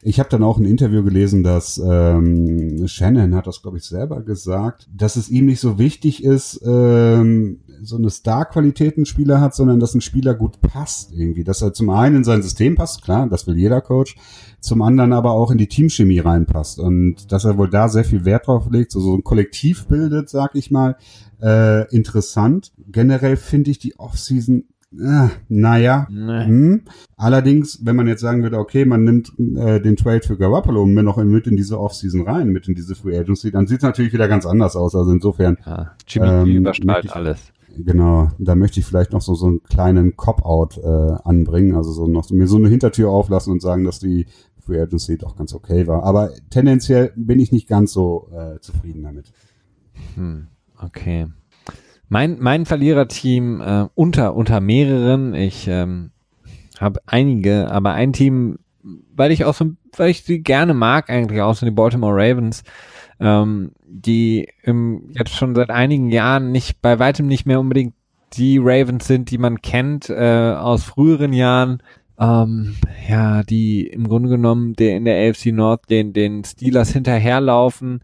ich habe dann auch ein Interview gelesen, dass ähm, Shannon hat das, glaube ich, selber gesagt, dass es ihm nicht so wichtig ist, ähm, so eine Star-Qualitäten-Spieler hat, sondern dass ein Spieler gut passt irgendwie. Dass er zum einen in sein System passt, klar, das will jeder Coach, zum anderen aber auch in die Teamchemie reinpasst und dass er wohl da sehr viel Wert drauf legt, so, so ein Kollektiv bildet, sag ich mal, äh, interessant. Generell finde ich die Offseason äh, naja. Nee. Hm. Allerdings, wenn man jetzt sagen würde, okay, man nimmt äh, den Trade für Garoppolo mit noch in, mit in diese Offseason rein, mit in diese Free Agency, dann sieht es natürlich wieder ganz anders aus. Also insofern. Ja, Jimmy ähm, überstrahlt ich, alles. Genau, da möchte ich vielleicht noch so, so einen kleinen Cop-Out äh, anbringen, also so noch so, mir so eine Hintertür auflassen und sagen, dass die Free Agency doch ganz okay war. Aber tendenziell bin ich nicht ganz so äh, zufrieden damit. Hm, okay. Mein, mein Verliererteam äh, unter, unter mehreren, ich ähm, habe einige, aber ein Team, weil ich auch so, weil ich sie gerne mag, eigentlich auch so die Baltimore Ravens, ähm, die im, jetzt schon seit einigen Jahren nicht, bei weitem nicht mehr unbedingt die Ravens sind, die man kennt äh, aus früheren Jahren. Ähm, ja, die im Grunde genommen der in der AFC North den, den Steelers hinterherlaufen,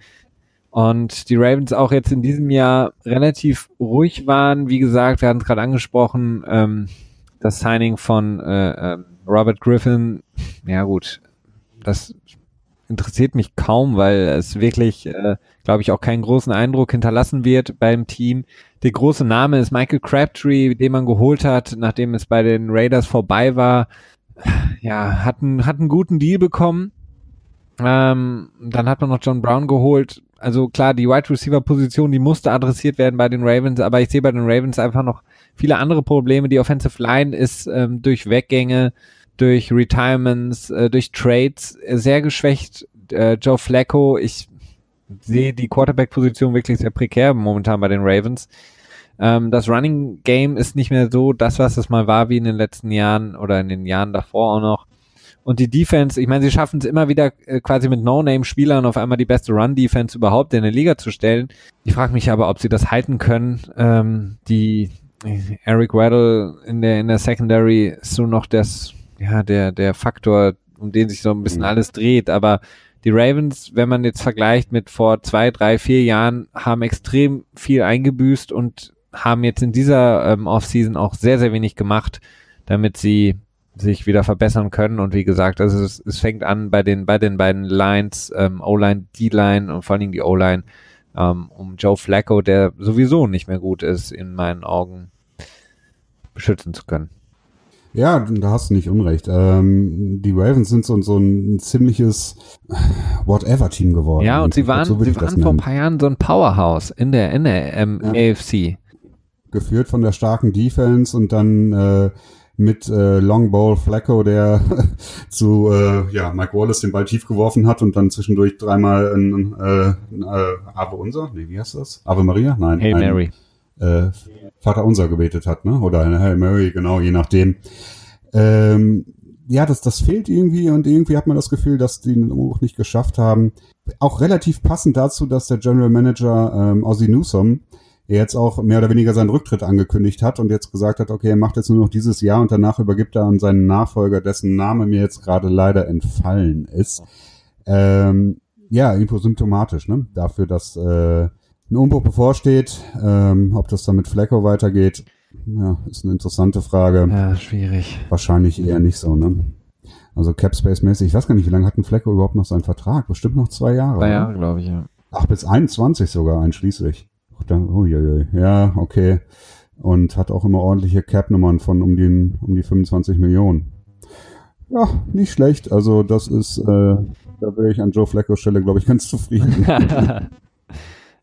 und die Ravens auch jetzt in diesem Jahr relativ ruhig waren. Wie gesagt, wir hatten es gerade angesprochen, ähm, das Signing von äh, äh, Robert Griffin. Ja gut, das interessiert mich kaum, weil es wirklich, äh, glaube ich, auch keinen großen Eindruck hinterlassen wird beim Team. Der große Name ist Michael Crabtree, den man geholt hat, nachdem es bei den Raiders vorbei war. Ja, hat einen, hat einen guten Deal bekommen. Ähm, dann hat man noch John Brown geholt, also klar, die Wide Receiver Position, die musste adressiert werden bei den Ravens, aber ich sehe bei den Ravens einfach noch viele andere Probleme. Die Offensive Line ist ähm, durch Weggänge, durch Retirements, äh, durch Trades sehr geschwächt. Äh, Joe Flacco, ich sehe die Quarterback-Position wirklich sehr prekär momentan bei den Ravens. Ähm, das Running Game ist nicht mehr so das, was es mal war wie in den letzten Jahren oder in den Jahren davor auch noch. Und die Defense, ich meine, sie schaffen es immer wieder äh, quasi mit No-Name-Spielern auf einmal die beste Run-Defense überhaupt in der Liga zu stellen. Ich frage mich aber, ob sie das halten können. Ähm, die Eric Weddle in der in der Secondary ist so noch das ja der der Faktor, um den sich so ein bisschen mhm. alles dreht. Aber die Ravens, wenn man jetzt vergleicht mit vor zwei, drei, vier Jahren, haben extrem viel eingebüßt und haben jetzt in dieser ähm, Offseason auch sehr, sehr wenig gemacht, damit sie sich wieder verbessern können. Und wie gesagt, also es, es fängt an bei den, bei den beiden Lines, ähm, O-Line, D-Line und vor allen Dingen die O-Line, ähm, um Joe Flacco, der sowieso nicht mehr gut ist, in meinen Augen beschützen zu können. Ja, da hast du nicht unrecht. Ähm, die Ravens sind so, so ein ziemliches Whatever-Team geworden. Ja, und sie waren, so sie waren vor ein paar Jahren so ein Powerhouse in der, in der ähm, ja. AFC. Geführt von der starken Defense und dann äh, mit äh, Long Ball Flacco, der zu äh, ja, Mike Wallace den Ball tief geworfen hat und dann zwischendurch dreimal ein, äh, äh, Ave Unser, nee, wie heißt das? Ave Maria? Nein. Hey ein, Mary. Äh, Vater Unser gebetet hat, ne? Oder eine Hail Mary, genau, je nachdem. Ähm, ja, das, das fehlt irgendwie und irgendwie hat man das Gefühl, dass die den Umbruch nicht geschafft haben. Auch relativ passend dazu, dass der General Manager ähm, Ozzy Newsom er jetzt auch mehr oder weniger seinen Rücktritt angekündigt hat und jetzt gesagt hat, okay, er macht jetzt nur noch dieses Jahr und danach übergibt er an seinen Nachfolger, dessen Name mir jetzt gerade leider entfallen ist. Ähm, ja, irgendwo symptomatisch, ne? Dafür, dass äh, ein Umbruch bevorsteht. Ähm, ob das dann mit Flecko weitergeht, ja, ist eine interessante Frage. Ja, schwierig. Wahrscheinlich eher nicht so, ne? Also Capspace-mäßig, ich weiß gar nicht, wie lange hat ein Flecko überhaupt noch seinen Vertrag? Bestimmt noch zwei Jahre. Zwei Jahre, glaube ich, ja. Ach, bis 21 sogar einschließlich. Dann, oh, ja, ja, ja, okay. Und hat auch immer ordentliche Cap-Nummern von um, den, um die 25 Millionen. Ja, nicht schlecht. Also das ist, äh, da wäre ich an Joe Fleckos Stelle, glaube ich, ganz zufrieden.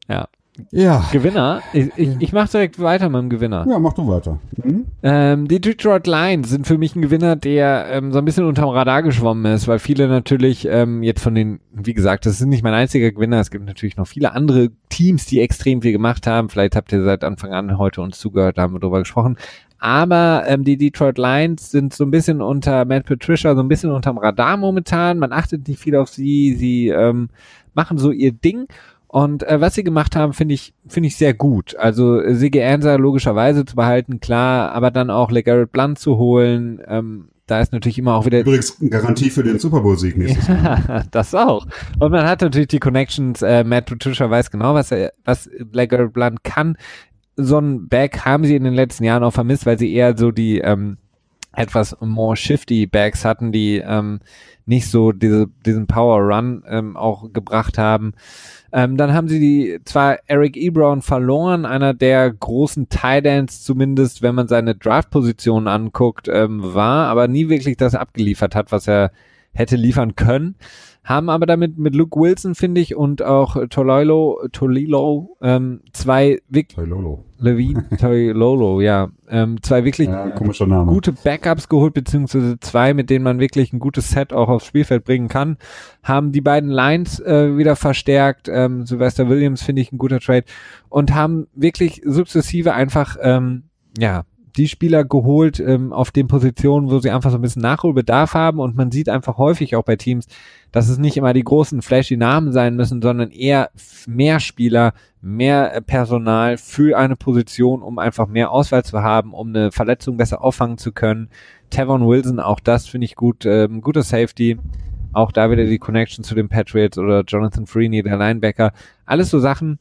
ja. Ja. Gewinner. Ich, ich, ich mache direkt weiter mit dem Gewinner. Ja, mach du weiter. Mhm. Ähm, die Detroit Lions sind für mich ein Gewinner, der ähm, so ein bisschen unterm Radar geschwommen ist, weil viele natürlich ähm, jetzt von den, wie gesagt, das ist nicht mein einziger Gewinner. Es gibt natürlich noch viele andere Teams, die extrem viel gemacht haben. Vielleicht habt ihr seit Anfang an heute uns zugehört, da haben wir drüber gesprochen. Aber ähm, die Detroit Lions sind so ein bisschen unter Matt Patricia, so ein bisschen unterm Radar momentan. Man achtet nicht viel auf sie. Sie ähm, machen so ihr Ding. Und äh, was sie gemacht haben, finde ich, finde ich sehr gut. Also äh, Sigi Ansa logischerweise zu behalten, klar, aber dann auch LeGarrette Blunt zu holen, ähm, da ist natürlich immer auch wieder. Übrigens Garantie für den Super Bowl-Sieg nächstes Jahr. das auch. Und man hat natürlich die Connections, äh, Matt Patricia weiß genau, was er, was LeGarrette Blunt kann. So ein Back haben sie in den letzten Jahren auch vermisst, weil sie eher so die ähm, etwas more shifty Backs hatten, die ähm, nicht so diese, diesen Power Run ähm, auch gebracht haben. Ähm, dann haben sie die zwar Eric Ebron verloren, einer der großen Tidans zumindest, wenn man seine Draft-Position anguckt, ähm, war, aber nie wirklich das abgeliefert hat, was er hätte liefern können haben aber damit mit Luke Wilson, finde ich, und auch Tolilo, Tolilo, ähm, zwei wirklich Toilolo. Levine, Toilolo, ja, ähm, zwei wirklich ja, gute Backups geholt, beziehungsweise zwei, mit denen man wirklich ein gutes Set auch aufs Spielfeld bringen kann, haben die beiden Lines äh, wieder verstärkt, ähm, Sylvester Williams finde ich ein guter Trade. Und haben wirklich sukzessive einfach, ähm, ja, die Spieler geholt ähm, auf den Positionen, wo sie einfach so ein bisschen Nachholbedarf haben und man sieht einfach häufig auch bei Teams, dass es nicht immer die großen flashy Namen sein müssen, sondern eher mehr Spieler, mehr äh, Personal für eine Position, um einfach mehr Auswahl zu haben, um eine Verletzung besser auffangen zu können. Tavon Wilson, auch das finde ich gut, ähm, guter Safety. Auch da wieder die Connection zu den Patriots oder Jonathan Freeney, der Linebacker. Alles so Sachen,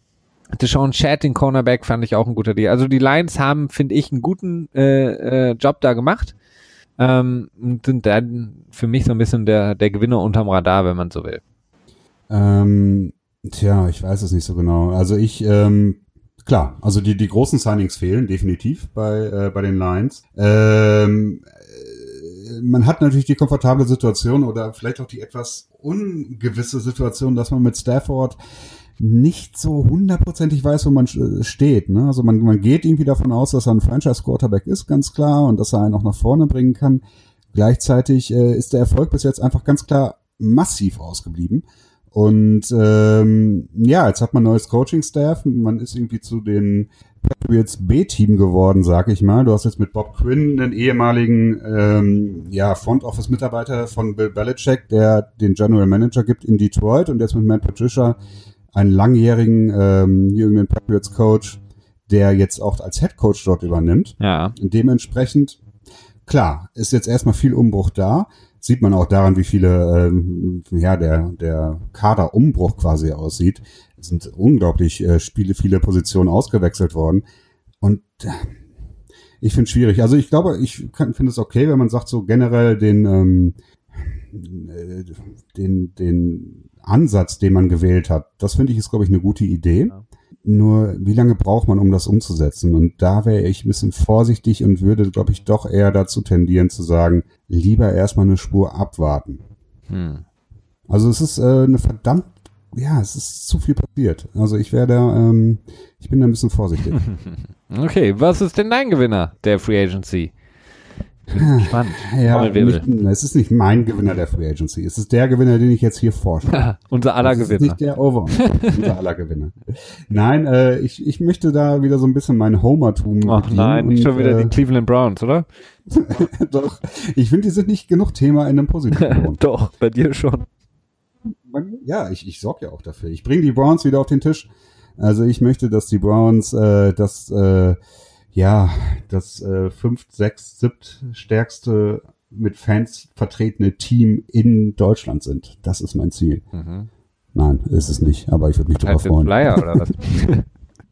Deshaun Chat, den Cornerback, fand ich auch ein guter Deal. Also die Lions haben, finde ich, einen guten äh, äh, Job da gemacht. Ähm, und sind dann für mich so ein bisschen der, der Gewinner unterm Radar, wenn man so will. Ähm, tja, ich weiß es nicht so genau. Also ich, ähm, klar, also die, die großen Signings fehlen definitiv bei, äh, bei den Lions. Ähm, äh, man hat natürlich die komfortable Situation oder vielleicht auch die etwas ungewisse Situation, dass man mit Stafford nicht so hundertprozentig weiß, wo man steht. Ne? Also man, man geht irgendwie davon aus, dass er ein Franchise-Quarterback ist, ganz klar, und dass er einen auch nach vorne bringen kann. Gleichzeitig äh, ist der Erfolg bis jetzt einfach ganz klar massiv ausgeblieben. Und ähm, ja, jetzt hat man neues Coaching-Staff, man ist irgendwie zu den Patriots B-Team geworden, sag ich mal. Du hast jetzt mit Bob Quinn den ehemaligen ähm, ja, Front Office-Mitarbeiter von Bill Belichick, der den General Manager gibt in Detroit und jetzt mit Matt Patricia einen langjährigen ähm, New England Patriots Coach, der jetzt auch als Head Coach dort übernimmt. Ja. Und dementsprechend, klar, ist jetzt erstmal viel Umbruch da. Sieht man auch daran, wie viele, ähm, ja, der, der Kaderumbruch quasi aussieht. Es sind unglaublich äh, Spiele, viele Positionen ausgewechselt worden. Und äh, ich finde es schwierig. Also ich glaube, ich finde es okay, wenn man sagt, so generell den, ähm, äh, den, den Ansatz, den man gewählt hat, das finde ich ist, glaube ich, eine gute Idee. Ja. Nur, wie lange braucht man, um das umzusetzen? Und da wäre ich ein bisschen vorsichtig und würde, glaube ich, doch eher dazu tendieren zu sagen, lieber erstmal eine Spur abwarten. Hm. Also es ist äh, eine verdammt, ja, es ist zu viel passiert. Also ich werde, ähm, ich bin da ein bisschen vorsichtig. okay, was ist denn dein Gewinner der Free Agency? Spannend. Ja, nicht, es ist nicht mein Gewinner der Free Agency. Es ist der Gewinner, den ich jetzt hier vorstelle. unser aller Gewinner. Es ist nicht der Over. unser aller Gewinner. Nein, äh, ich, ich möchte da wieder so ein bisschen mein Homertum. Ach nein, nicht schon wieder äh, die Cleveland Browns, oder? Doch. Ich finde, die sind nicht genug Thema in einem positiven Doch, bei dir schon. Ja, ich, ich sorge ja auch dafür. Ich bringe die Browns wieder auf den Tisch. Also ich möchte, dass die Browns äh, das äh, ja, das äh, fünft, sechs, siebt stärkste mit Fans vertretene Team in Deutschland sind. Das ist mein Ziel. Mhm. Nein, ist es nicht, aber ich würde mich darüber freuen. Flyer oder was?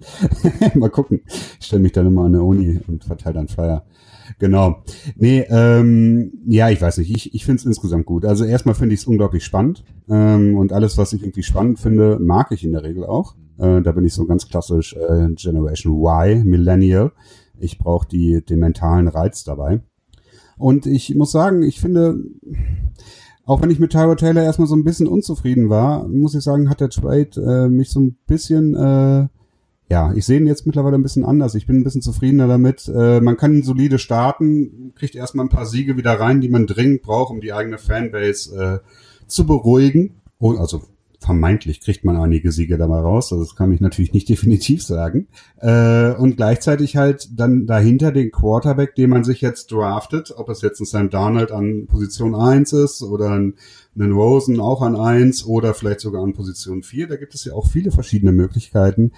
Mal gucken. Ich stelle mich dann immer an der Uni und verteile dann Flyer. Genau. Nee, ähm, ja, ich weiß nicht. Ich, ich finde es insgesamt gut. Also erstmal finde ich es unglaublich spannend. Ähm, und alles, was ich irgendwie spannend finde, mag ich in der Regel auch. Äh, da bin ich so ganz klassisch äh, Generation Y, Millennial. Ich brauche die den mentalen Reiz dabei. Und ich muss sagen, ich finde, auch wenn ich mit Tyro Taylor erstmal so ein bisschen unzufrieden war, muss ich sagen, hat der Trade äh, mich so ein bisschen äh, ja, ich sehe ihn jetzt mittlerweile ein bisschen anders. Ich bin ein bisschen zufriedener damit. Äh, man kann solide starten, kriegt erstmal ein paar Siege wieder rein, die man dringend braucht, um die eigene Fanbase äh, zu beruhigen. Oh, also vermeintlich kriegt man einige Siege da mal raus. Also das kann ich natürlich nicht definitiv sagen. Äh, und gleichzeitig halt dann dahinter den Quarterback, den man sich jetzt draftet, ob es jetzt ein Sam Darnold an Position 1 ist oder ein, ein Rosen auch an 1 oder vielleicht sogar an Position 4. Da gibt es ja auch viele verschiedene Möglichkeiten.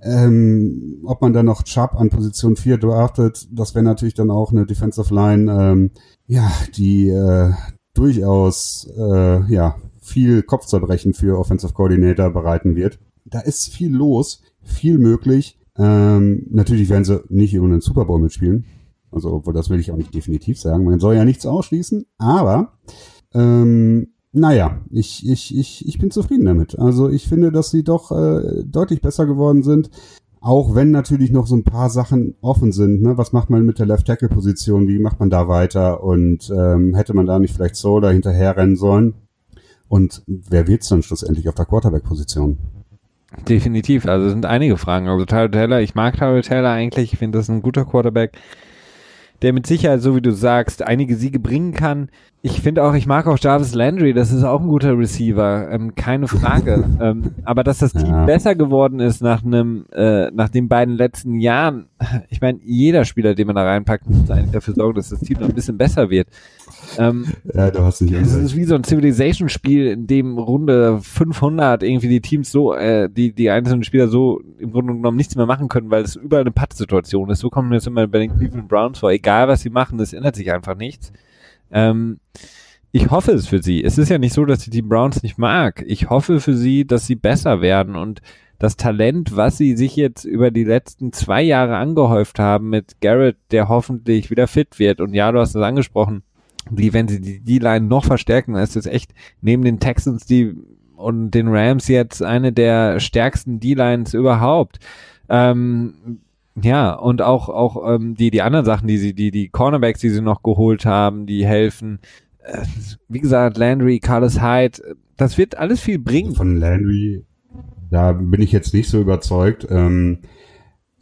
Ähm, ob man dann noch Chubb an Position 4 draftet, das wäre natürlich dann auch eine Defensive Line, ähm, ja, die äh, durchaus äh, ja viel Kopfzerbrechen für Offensive Coordinator bereiten wird. Da ist viel los, viel möglich. Ähm, natürlich werden sie nicht um den Super Bowl mitspielen. Also, obwohl das will ich auch nicht definitiv sagen. Man soll ja nichts ausschließen, aber ähm, naja, ich, ich, ich, ich bin zufrieden damit. Also ich finde, dass sie doch äh, deutlich besser geworden sind. Auch wenn natürlich noch so ein paar Sachen offen sind. Ne? Was macht man mit der Left-Tackle-Position? Wie macht man da weiter? Und ähm, hätte man da nicht vielleicht so dahinterher rennen sollen? Und wer wird's dann schlussendlich auf der Quarterback-Position? Definitiv. Also es sind einige Fragen. Also Tyler Taylor, ich mag Tyler Taylor eigentlich. Ich finde, das ist ein guter Quarterback, der mit Sicherheit, so wie du sagst, einige Siege bringen kann. Ich finde auch, ich mag auch Jarvis Landry, das ist auch ein guter Receiver, ähm, keine Frage. ähm, aber dass das Team ja. besser geworden ist nach einem, äh, nach den beiden letzten Jahren, ich meine, jeder Spieler, den man da reinpackt, muss eigentlich dafür sorgen, dass das Team noch ein bisschen besser wird. Ähm, ja, du hast nicht Es ist wie so ein Civilization-Spiel, in dem Runde 500 irgendwie die Teams so, äh, die, die einzelnen Spieler so im Grunde genommen nichts mehr machen können, weil es überall eine Pattsituation ist. So kommen wir jetzt immer bei den Cleveland Browns vor. Egal, was sie machen, das ändert sich einfach nichts. Ähm, ich hoffe es für sie. Es ist ja nicht so, dass ich die Browns nicht mag. Ich hoffe für sie, dass sie besser werden und das Talent, was sie sich jetzt über die letzten zwei Jahre angehäuft haben mit Garrett, der hoffentlich wieder fit wird. Und ja, du hast es angesprochen, die, wenn sie die D-Line noch verstärken, ist es echt neben den Texans die und den Rams jetzt eine der stärksten D-Lines überhaupt. Ähm, ja, und auch, auch ähm, die, die anderen Sachen, die sie, die, die Cornerbacks, die sie noch geholt haben, die helfen. Äh, wie gesagt, Landry, Carlos Hyde, das wird alles viel bringen. Von Landry, da bin ich jetzt nicht so überzeugt. Ähm,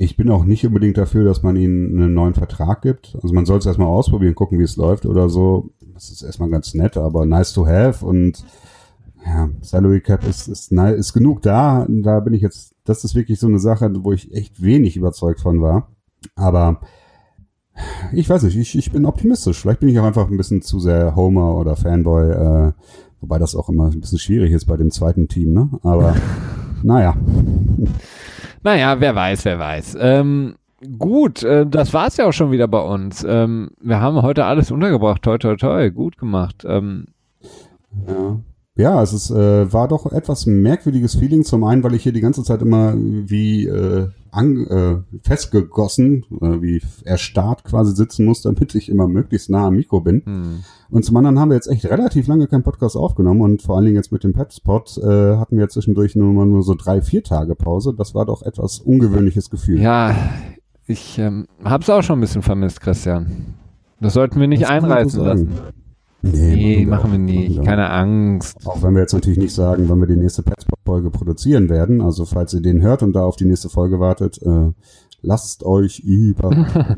ich bin auch nicht unbedingt dafür, dass man ihnen einen neuen Vertrag gibt. Also man soll es erstmal ausprobieren, gucken, wie es läuft oder so. Das ist erstmal ganz nett, aber nice to have und ja, Salary Cap ist, ist, ist genug da. Da bin ich jetzt, das ist wirklich so eine Sache, wo ich echt wenig überzeugt von war. Aber ich weiß nicht, ich, ich bin optimistisch. Vielleicht bin ich auch einfach ein bisschen zu sehr Homer oder Fanboy, äh, wobei das auch immer ein bisschen schwierig ist bei dem zweiten Team, ne? Aber naja. Naja, wer weiß, wer weiß. Ähm, gut, äh, das war's ja auch schon wieder bei uns. Ähm, wir haben heute alles untergebracht. Toi, toi, toi. Gut gemacht. Ähm, ja. Ja, es ist, äh, war doch etwas merkwürdiges Feeling. Zum einen, weil ich hier die ganze Zeit immer wie äh, an, äh, festgegossen, äh, wie erstarrt quasi sitzen muss, damit ich immer möglichst nah am Mikro bin. Hm. Und zum anderen haben wir jetzt echt relativ lange keinen Podcast aufgenommen und vor allen Dingen jetzt mit dem Petspot äh, hatten wir zwischendurch nur mal nur so drei, vier Tage Pause. Das war doch etwas ungewöhnliches Gefühl. Ja, ich ähm, hab's auch schon ein bisschen vermisst, Christian. Das sollten wir nicht das einreißen lassen. Nee, nee machen, wir, machen wir nicht. Machen wir. Keine Angst. Auch wenn wir jetzt natürlich nicht sagen, wann wir die nächste Petspot-Folge produzieren werden. Also falls ihr den hört und da auf die nächste Folge wartet, äh, lasst euch über.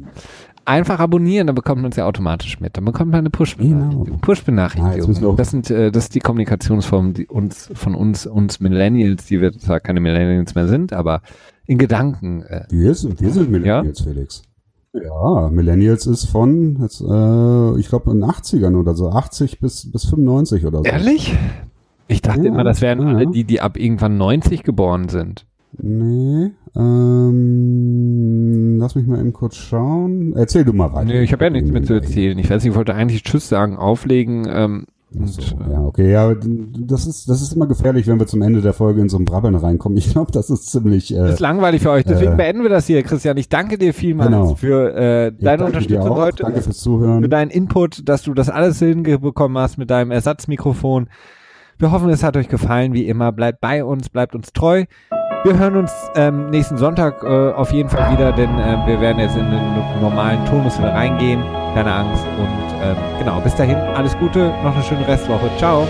Einfach abonnieren, dann bekommt man es ja automatisch mit. Dann bekommt man eine Push-Benachrichtigung. Genau. Push-Benachrichtigung. Ah, das, sind, äh, das ist die Kommunikationsform die uns, von uns, uns Millennials, die wir zwar keine Millennials mehr sind, aber in Gedanken. Äh, wir, sind, wir sind Millennials, ja? Felix. Ja, Millennials ist von, jetzt, äh, ich glaube, in den 80ern oder so, 80 bis, bis 95 oder so. Ehrlich? Ich dachte ja, immer, das wären ja. alle die, die ab irgendwann 90 geboren sind. Nee, ähm, lass mich mal eben kurz schauen. Erzähl du mal weiter. Nee, ich habe ja nichts mehr zu erzählen. Ich weiß nicht, ich wollte eigentlich Tschüss sagen, auflegen. Ähm, so, ja, okay, ja, das ist, das ist immer gefährlich, wenn wir zum Ende der Folge in so ein Brabbeln reinkommen. Ich glaube, das ist ziemlich. Äh, das ist langweilig für euch. Deswegen äh, beenden wir das hier, Christian. Ich danke dir vielmals genau. für äh, deine Unterstützung heute. Danke fürs Zuhören. Für deinen Input, dass du das alles hinbekommen hast mit deinem Ersatzmikrofon. Wir hoffen, es hat euch gefallen. Wie immer, bleibt bei uns, bleibt uns treu. Wir hören uns ähm, nächsten Sonntag äh, auf jeden Fall wieder, denn äh, wir werden jetzt in den normalen Tonus wieder reingehen. Keine Angst. Und ähm, genau, bis dahin, alles Gute, noch eine schöne Restwoche. Ciao.